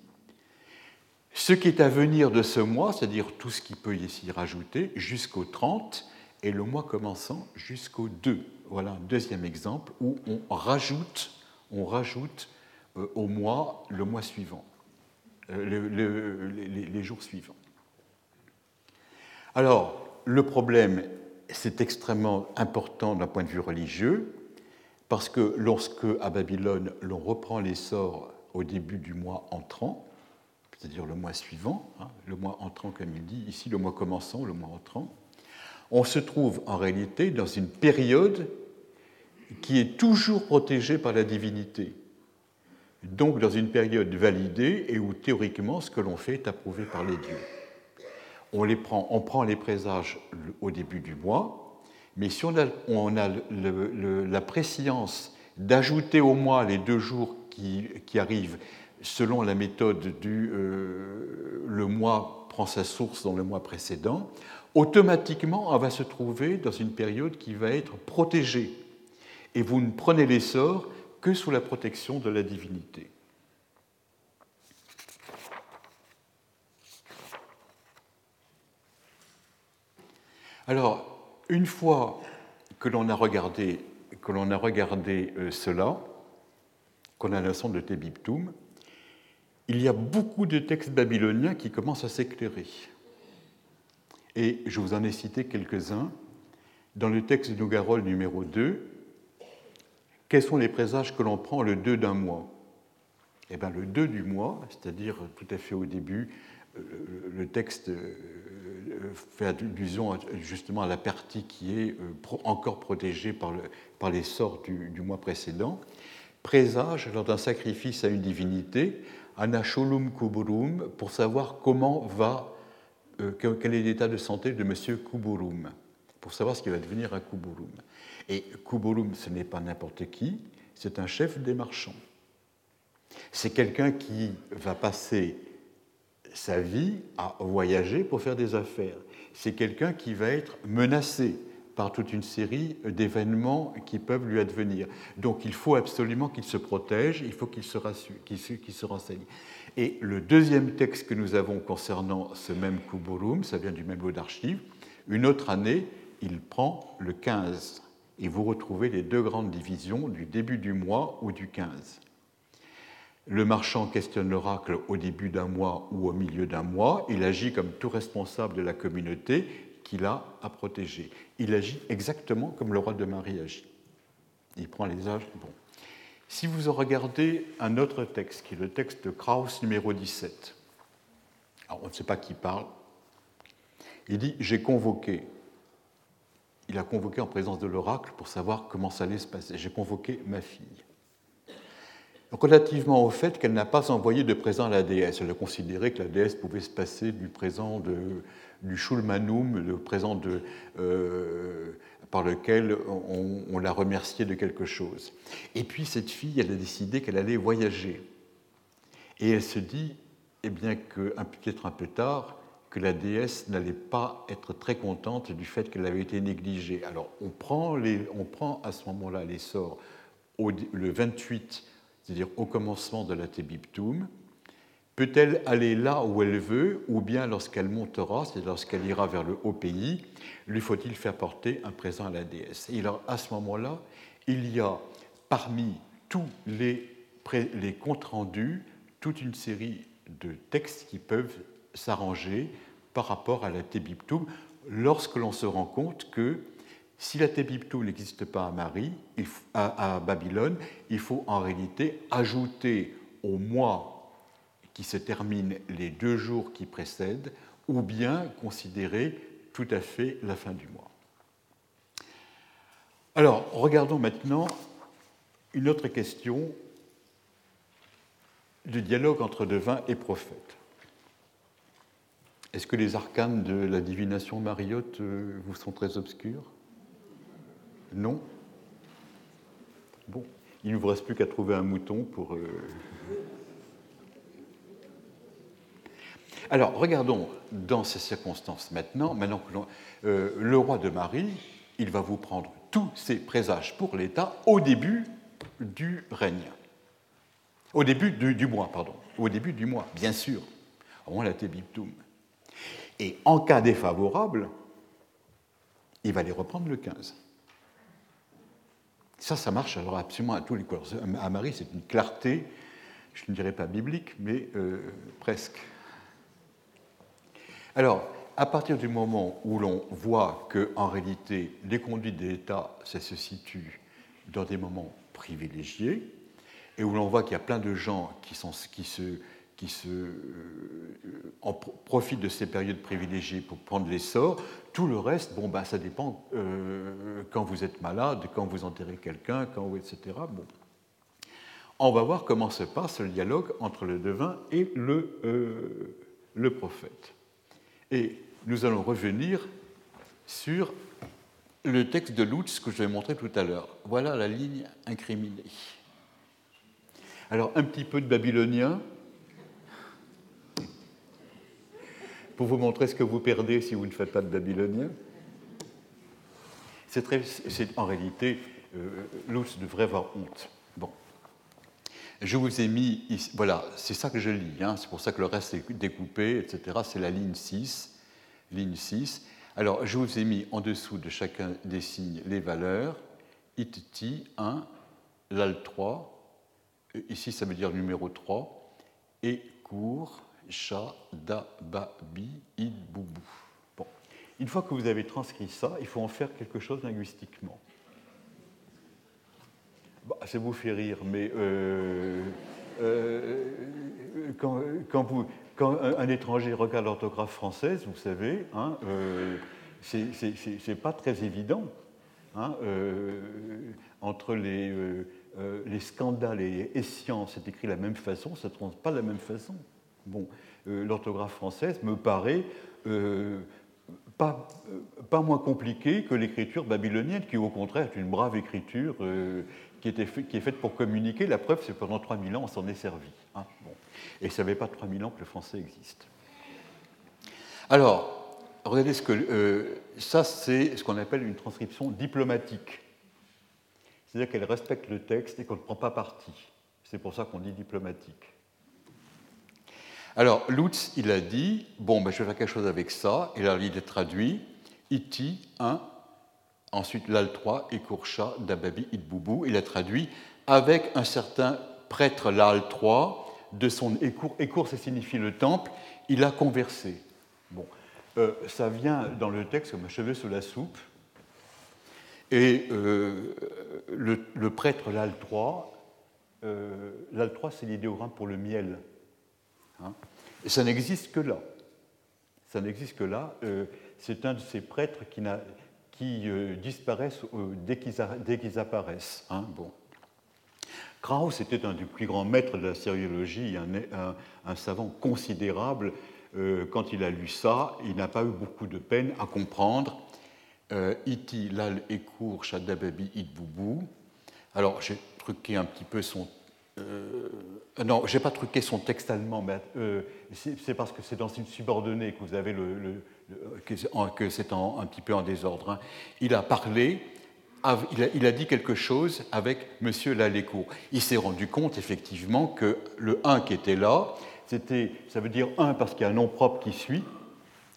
ce qui est à venir de ce mois, c'est-à-dire tout ce qui peut y s'y rajouter, jusqu'au 30, et le mois commençant jusqu'au 2. Voilà un deuxième exemple où on rajoute, euh, au mois le mois suivant, euh, les jours suivants. Alors, le problème c'est extrêmement important d'un point de vue religieux, parce que lorsque à Babylone l'on reprend l'essor au début du mois entrant, c'est-à-dire le mois suivant, hein, le mois entrant comme il dit, ici le mois commençant, le mois entrant, on se trouve en réalité dans une période qui est toujours protégée par la divinité. Donc dans une période validée et où théoriquement ce que l'on fait est approuvé par les dieux on, prend, les présages au début du mois, mais si on a, on a la préscience d'ajouter au mois les deux jours qui, arrivent selon la méthode du euh, le mois prend sa source dans le mois précédent, automatiquement on va se trouver dans une période qui va être protégée. Et vous ne prenez l'essor que sous la protection de la divinité. Alors, une fois que l'on a regardé, euh, cela, qu'on a la leçon de Tébiptoum, il y a beaucoup de textes babyloniens qui commencent à s'éclairer. Et je vous en ai cité quelques-uns. Dans le texte de Nougarol numéro 2, quels sont les présages que l'on prend le 2 d'un mois? Eh bien, le 2 du mois, c'est-à-dire tout à fait au début, euh, le texte euh, fait allusion justement à la partie qui est euh, encore protégée par les sorts du, mois précédent, présage lors d'un sacrifice à une divinité, Anacholum Kuburum, pour savoir comment va, euh, quel est l'état de santé de M. Kuburum, pour savoir ce qui va devenir un Kuburum. Et Kuburum, ce n'est pas n'importe qui, c'est un chef des marchands. C'est quelqu'un qui va passer sa vie à voyager pour faire des affaires. C'est quelqu'un qui va être menacé par toute une série d'événements qui peuvent lui advenir. Donc il faut absolument qu'il se protège, il faut qu'il se, se, renseigne. Et le deuxième texte que nous avons concernant ce même Kuburum, ça vient du même lot d'archives, une autre année, il prend le 15. Et vous retrouvez les deux grandes divisions du début du mois ou du 15. Le marchand questionne l'oracle au début d'un mois ou au milieu d'un mois. Il agit comme tout responsable de la communauté qu'il a à protéger. Il agit exactement comme le roi de Marie agit. Il prend les âges. Bon. Si vous regardez un autre texte, qui est le texte de Krauss numéro 17, alors on ne sait pas qui parle, il dit J'ai convoqué. Il a convoqué en présence de l'oracle pour savoir comment ça allait se passer. J'ai convoqué ma fille relativement au fait qu'elle n'a pas envoyé de présent à la déesse. Elle a considéré que la déesse pouvait se passer du présent de, du Shulmanum, le présent de, euh, par lequel on, la remerciait de quelque chose. Et puis cette fille, elle a décidé qu'elle allait voyager. Et elle se dit, eh bien, que peut-être un peu tard, que la déesse n'allait pas être très contente du fait qu'elle avait été négligée. Alors on prend, les, on prend à ce moment-là l'essor le 28 c'est-à-dire au commencement de la Tebiptum, peut-elle aller là où elle veut, ou bien lorsqu'elle montera, c'est-à-dire lorsqu'elle ira vers le haut pays, lui faut-il faire porter un présent à la déesse? Et alors, à ce moment-là, il y a parmi tous les, les comptes rendus toute une série de textes qui peuvent s'arranger par rapport à la Tebiptum lorsque l'on se rend compte que si la Tebiptou n'existe pas à, Marie, à, Babylone, il faut en réalité ajouter au mois qui se termine les deux jours qui précèdent, ou bien considérer tout à fait la fin du mois. Alors, regardons maintenant une autre question du dialogue entre devin et prophète. Est-ce que les arcanes de la divination mariotte euh, vous sont très obscurs non? Bon, il ne vous reste plus qu'à trouver un mouton pour... Euh, Alors, regardons dans ces circonstances maintenant, maintenant que euh, le roi de Marie, il va vous prendre tous ses présages pour l'État au début du règne. Au début du, mois, pardon. Au début du mois, bien sûr. On la tébiptum. Et en cas défavorable, il va les reprendre le 15. Ça, ça marche alors absolument à tous les couleurs. À Marie, c'est une clarté, je ne dirais pas biblique, mais euh, presque. Alors, à partir du moment où l'on voit que, en réalité, les conduites de l'État, ça se situe dans des moments privilégiés, et où l'on voit qu'il y a plein de gens qui, se euh, en profitent de ces périodes privilégiées pour prendre l'essor. Tout le reste, bon, ben, ça dépend euh, quand vous êtes malade, quand vous enterrez quelqu'un, quand, etc. Bon. On va voir comment se passe le dialogue entre le devin et le, euh, le prophète. Et nous allons revenir sur le texte de Lutz que je vais montrer tout à l'heure. Voilà la ligne incriminée. Alors, un petit peu de babylonien, pour vous montrer ce que vous perdez si vous ne faites pas de babylonien. C'est en réalité, euh, Lutz devrait avoir honte. Bon. Je vous ai mis voilà, c'est ça que je lis, hein, c'est pour ça que le reste est découpé, etc. C'est la ligne 6, ligne 6. Alors, je vous ai mis en dessous de chacun des signes les valeurs, it 1, lal 3, ici ça veut dire numéro 3, et court, cha, da, ba, bi, id, boubou. Bon. Une fois que vous avez transcrit ça, il faut en faire quelque chose linguistiquement. Bah, ça vous fait rire, mais euh, euh, quand, vous, quand, un étranger regarde l'orthographe française, vous savez, hein, euh, c'est pas très évident. Hein, entre les, les, scandales et les sciences, c'est écrit de la même façon, ça ne se pas de la même façon. Bon, euh, l'orthographe française me paraît euh, euh, pas, moins compliquée que l'écriture babylonienne, qui au contraire est une brave écriture qui, est faite pour communiquer. La preuve, c'est que pendant 3000 ans, on s'en est servi. Hein. bon. Et ça n'avait pas 3000 ans que le français existe. Alors, regardez ce que. Euh, ça, c'est ce qu'on appelle une transcription diplomatique. C'est-à-dire qu'elle respecte le texte et qu'on ne prend pas parti. C'est pour ça qu'on dit diplomatique. Alors, Lutz, il a dit Bon, ben, je vais faire quelque chose avec ça. Et là, il est traduit Iti 1, ensuite l'al 3, et Kourcha, Dababi, Itboubou. Il a traduit avec un certain prêtre l'al 3 de son écour. Écour, ça signifie le temple. Il a conversé. Bon, euh, ça vient dans le texte comme un cheveu sous la soupe. Et euh, le, prêtre l'al 3, euh, l'al 3, c'est l'idéogramme pour le miel. Hein. Et ça n'existe que là. Ça n'existe que là. Euh, c'est un de ces prêtres qui, qui euh, disparaissent euh, dès qu'ils apparaissent. Hein, bon. Krauss était un des plus grands maîtres de la sériologie, un, savant considérable. quand il a lu ça, il n'a pas eu beaucoup de peine à comprendre. Iti, Lal, Ekour, Shadababi, Itboubou. Alors, j'ai truqué un petit peu son euh, non, je n'ai pas truqué son texte allemand, mais euh, c'est parce que c'est dans une subordonnée que vous avez le, que c'est un petit peu en désordre. Hein. Il a parlé, il a, dit quelque chose avec M. Lalécourt. Il s'est rendu compte effectivement que le 1 qui était là, c'était, ça veut dire 1 parce qu'il y a un nom propre qui suit.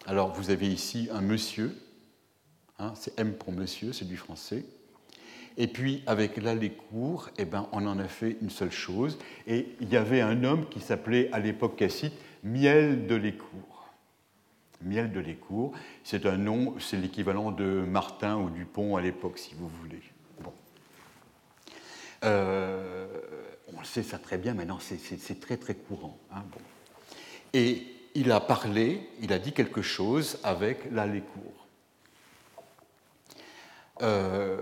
Alors vous avez ici un monsieur, hein, c'est M pour monsieur, c'est du français. Et puis, avec l'Alécourt, eh ben, on en a fait une seule chose. Et il y avait un homme qui s'appelait, à l'époque cassite, Miel de l'Écourt. Miel de l'Écourt, c'est un nom, c'est l'équivalent de Martin ou Dupont à l'époque, si vous voulez. Bon. Euh, on sait ça très bien maintenant, c'est très très courant. Hein. Et il a parlé, il a dit quelque chose avec l'Alécourt. Euh,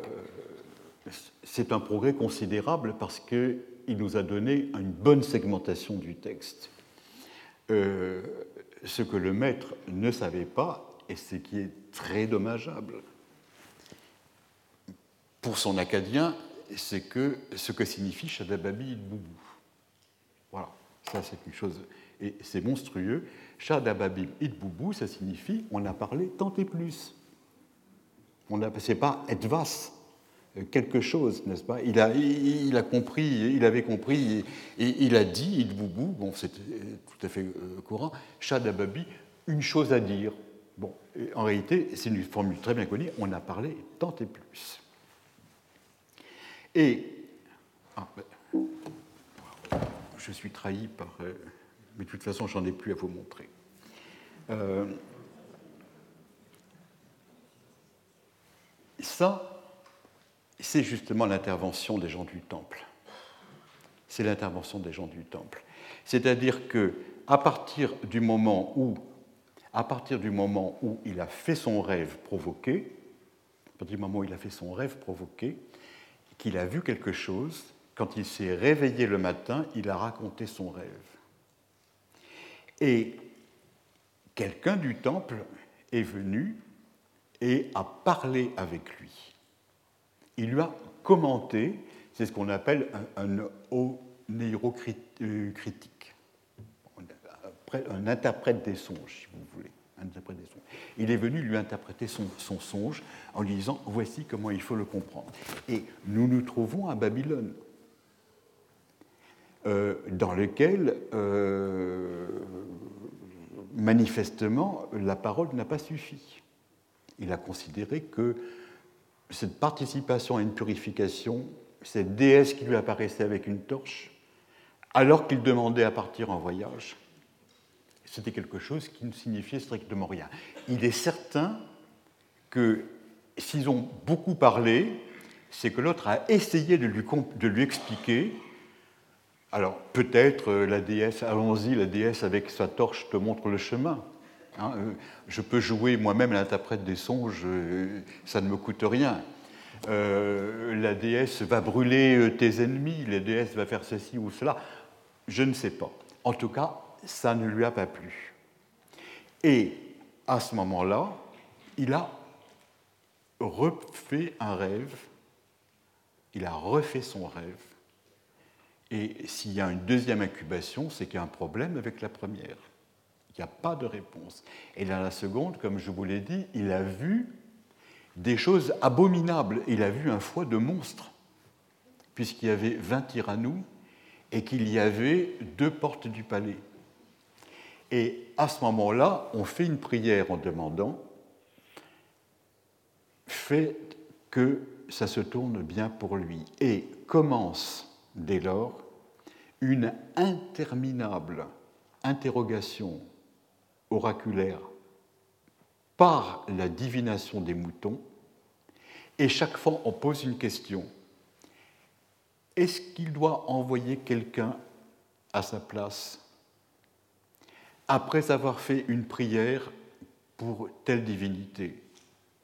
c'est un progrès considérable parce qu'il nous a donné une bonne segmentation du texte. Euh, ce que le maître ne savait pas, et ce qui est très dommageable pour son acadien, c'est que ce que signifie Shadababi Boubou. Voilà, ça c'est une chose, et c'est monstrueux. Shadababi Boubou, ça signifie on a parlé tant et plus. Ce n'est pas Edvas, quelque chose, n'est-ce pas? Il a, il a, compris, il avait compris, et, il a dit, il boubou, bon, c'est tout à fait euh, courant, Shadababi, une chose à dire. Bon, en réalité, c'est une formule très bien connue, on a parlé tant et plus. Et, ah, ben, je suis trahi par, euh, mais de toute façon, j'en ai plus à vous montrer. Euh, ça, c'est justement l'intervention des gens du temple. C'est l'intervention des gens du temple. C'est-à-dire que à partir du moment où à partir du moment où il a fait son rêve provoqué, à partir du moment où il a fait son rêve provoqué, qu'il a vu quelque chose, quand il s'est réveillé le matin, il a raconté son rêve. Et quelqu'un du temple est venu et a parlé avec lui il lui a commenté, c'est ce qu'on appelle un, un un interprète des songes, si vous voulez. Il est venu lui interpréter son, songe en lui disant voici comment il faut le comprendre. Et nous nous trouvons à Babylone, euh, dans lequel euh, manifestement la parole n'a pas suffi. Il a considéré que cette participation à une purification, cette déesse qui lui apparaissait avec une torche, alors qu'il demandait à partir en voyage, c'était quelque chose qui ne signifiait strictement rien. Il est certain que s'ils ont beaucoup parlé, c'est que l'autre a essayé de lui, de lui expliquer. Alors peut-être euh, la déesse, allons-y, la déesse avec sa torche te montre le chemin. Hein, euh, je peux jouer moi-même l'interprète des songes, euh, ça ne me coûte rien. Euh, la déesse va brûler tes ennemis, la déesse va faire ceci ou cela. Je ne sais pas. En tout cas, ça ne lui a pas plu. Et à ce moment-là, il a refait un rêve, il a refait son rêve. Et s'il y a une deuxième incubation, c'est qu'il y a un problème avec la première Il n'y a pas de réponse. Et dans la seconde, comme je vous l'ai dit, il a vu des choses abominables. Il a vu un foie de monstre, puisqu'il y avait 20 tyrannous et qu'il y avait deux portes du palais. Et à ce moment-là, on fait une prière en demandant Faites que ça se tourne bien pour lui. Et commence dès lors une interminable interrogation oraculaire par la divination des moutons, et chaque fois on pose une question. Est-ce qu'il doit envoyer quelqu'un à sa place après avoir fait une prière pour telle divinité?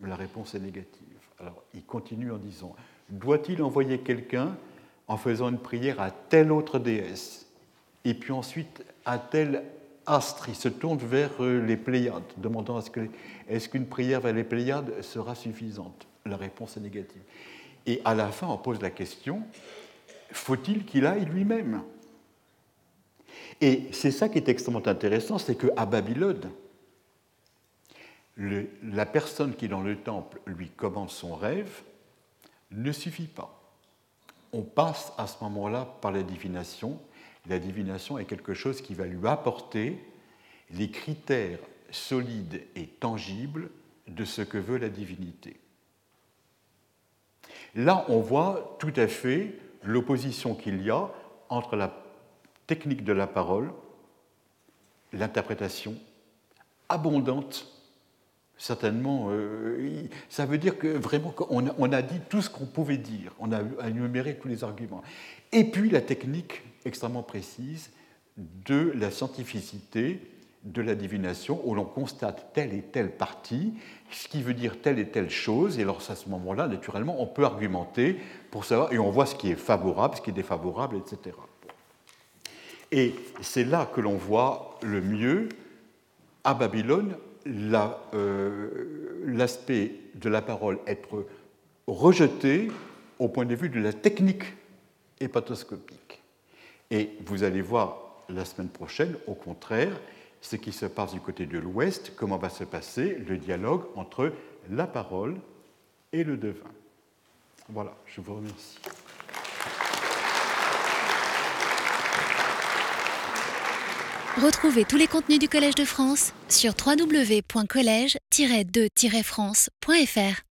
La réponse est négative. Alors il continue en disant, doit-il envoyer quelqu'un en faisant une prière à telle autre déesse? Et puis ensuite à tel astre, il se tourne vers euh, les Pléiades, demandant est-ce, qu'une prière vers les Pléiades sera suffisante? La réponse est négative. Et à la fin, on pose la question faut-il qu'il aille lui-même? Et c'est ça qui est extrêmement intéressant, c'est qu'à Babylone, la personne qui dans le temple lui commande son rêve ne suffit pas. On passe à ce moment-là par la divination. La divination est quelque chose qui va lui apporter les critères solides et tangibles de ce que veut la divinité. Là, on voit tout à fait l'opposition qu'il y a entre la technique de la parole, l'interprétation abondante certainement, euh, ça veut dire que vraiment on a, dit tout ce qu'on pouvait dire, on a énuméré tous les arguments. Et puis la technique extrêmement précise de la scientificité de la divination, où l'on constate telle et telle partie, ce qui veut dire telle et telle chose, et alors à ce moment-là, naturellement, on peut argumenter pour savoir, et on voit ce qui est favorable, ce qui est défavorable, etc. Et c'est là que l'on voit le mieux, à Babylone, euh, l'aspect de la parole être rejeté au point de vue de la technique hépatoscopique. Et vous allez voir la semaine prochaine, au contraire, ce qui se passe du côté de l'Ouest, comment va se passer le dialogue entre la parole et le devin. Voilà, je vous remercie. Retrouvez tous les contenus du Collège de France sur www.colège-2-france.fr.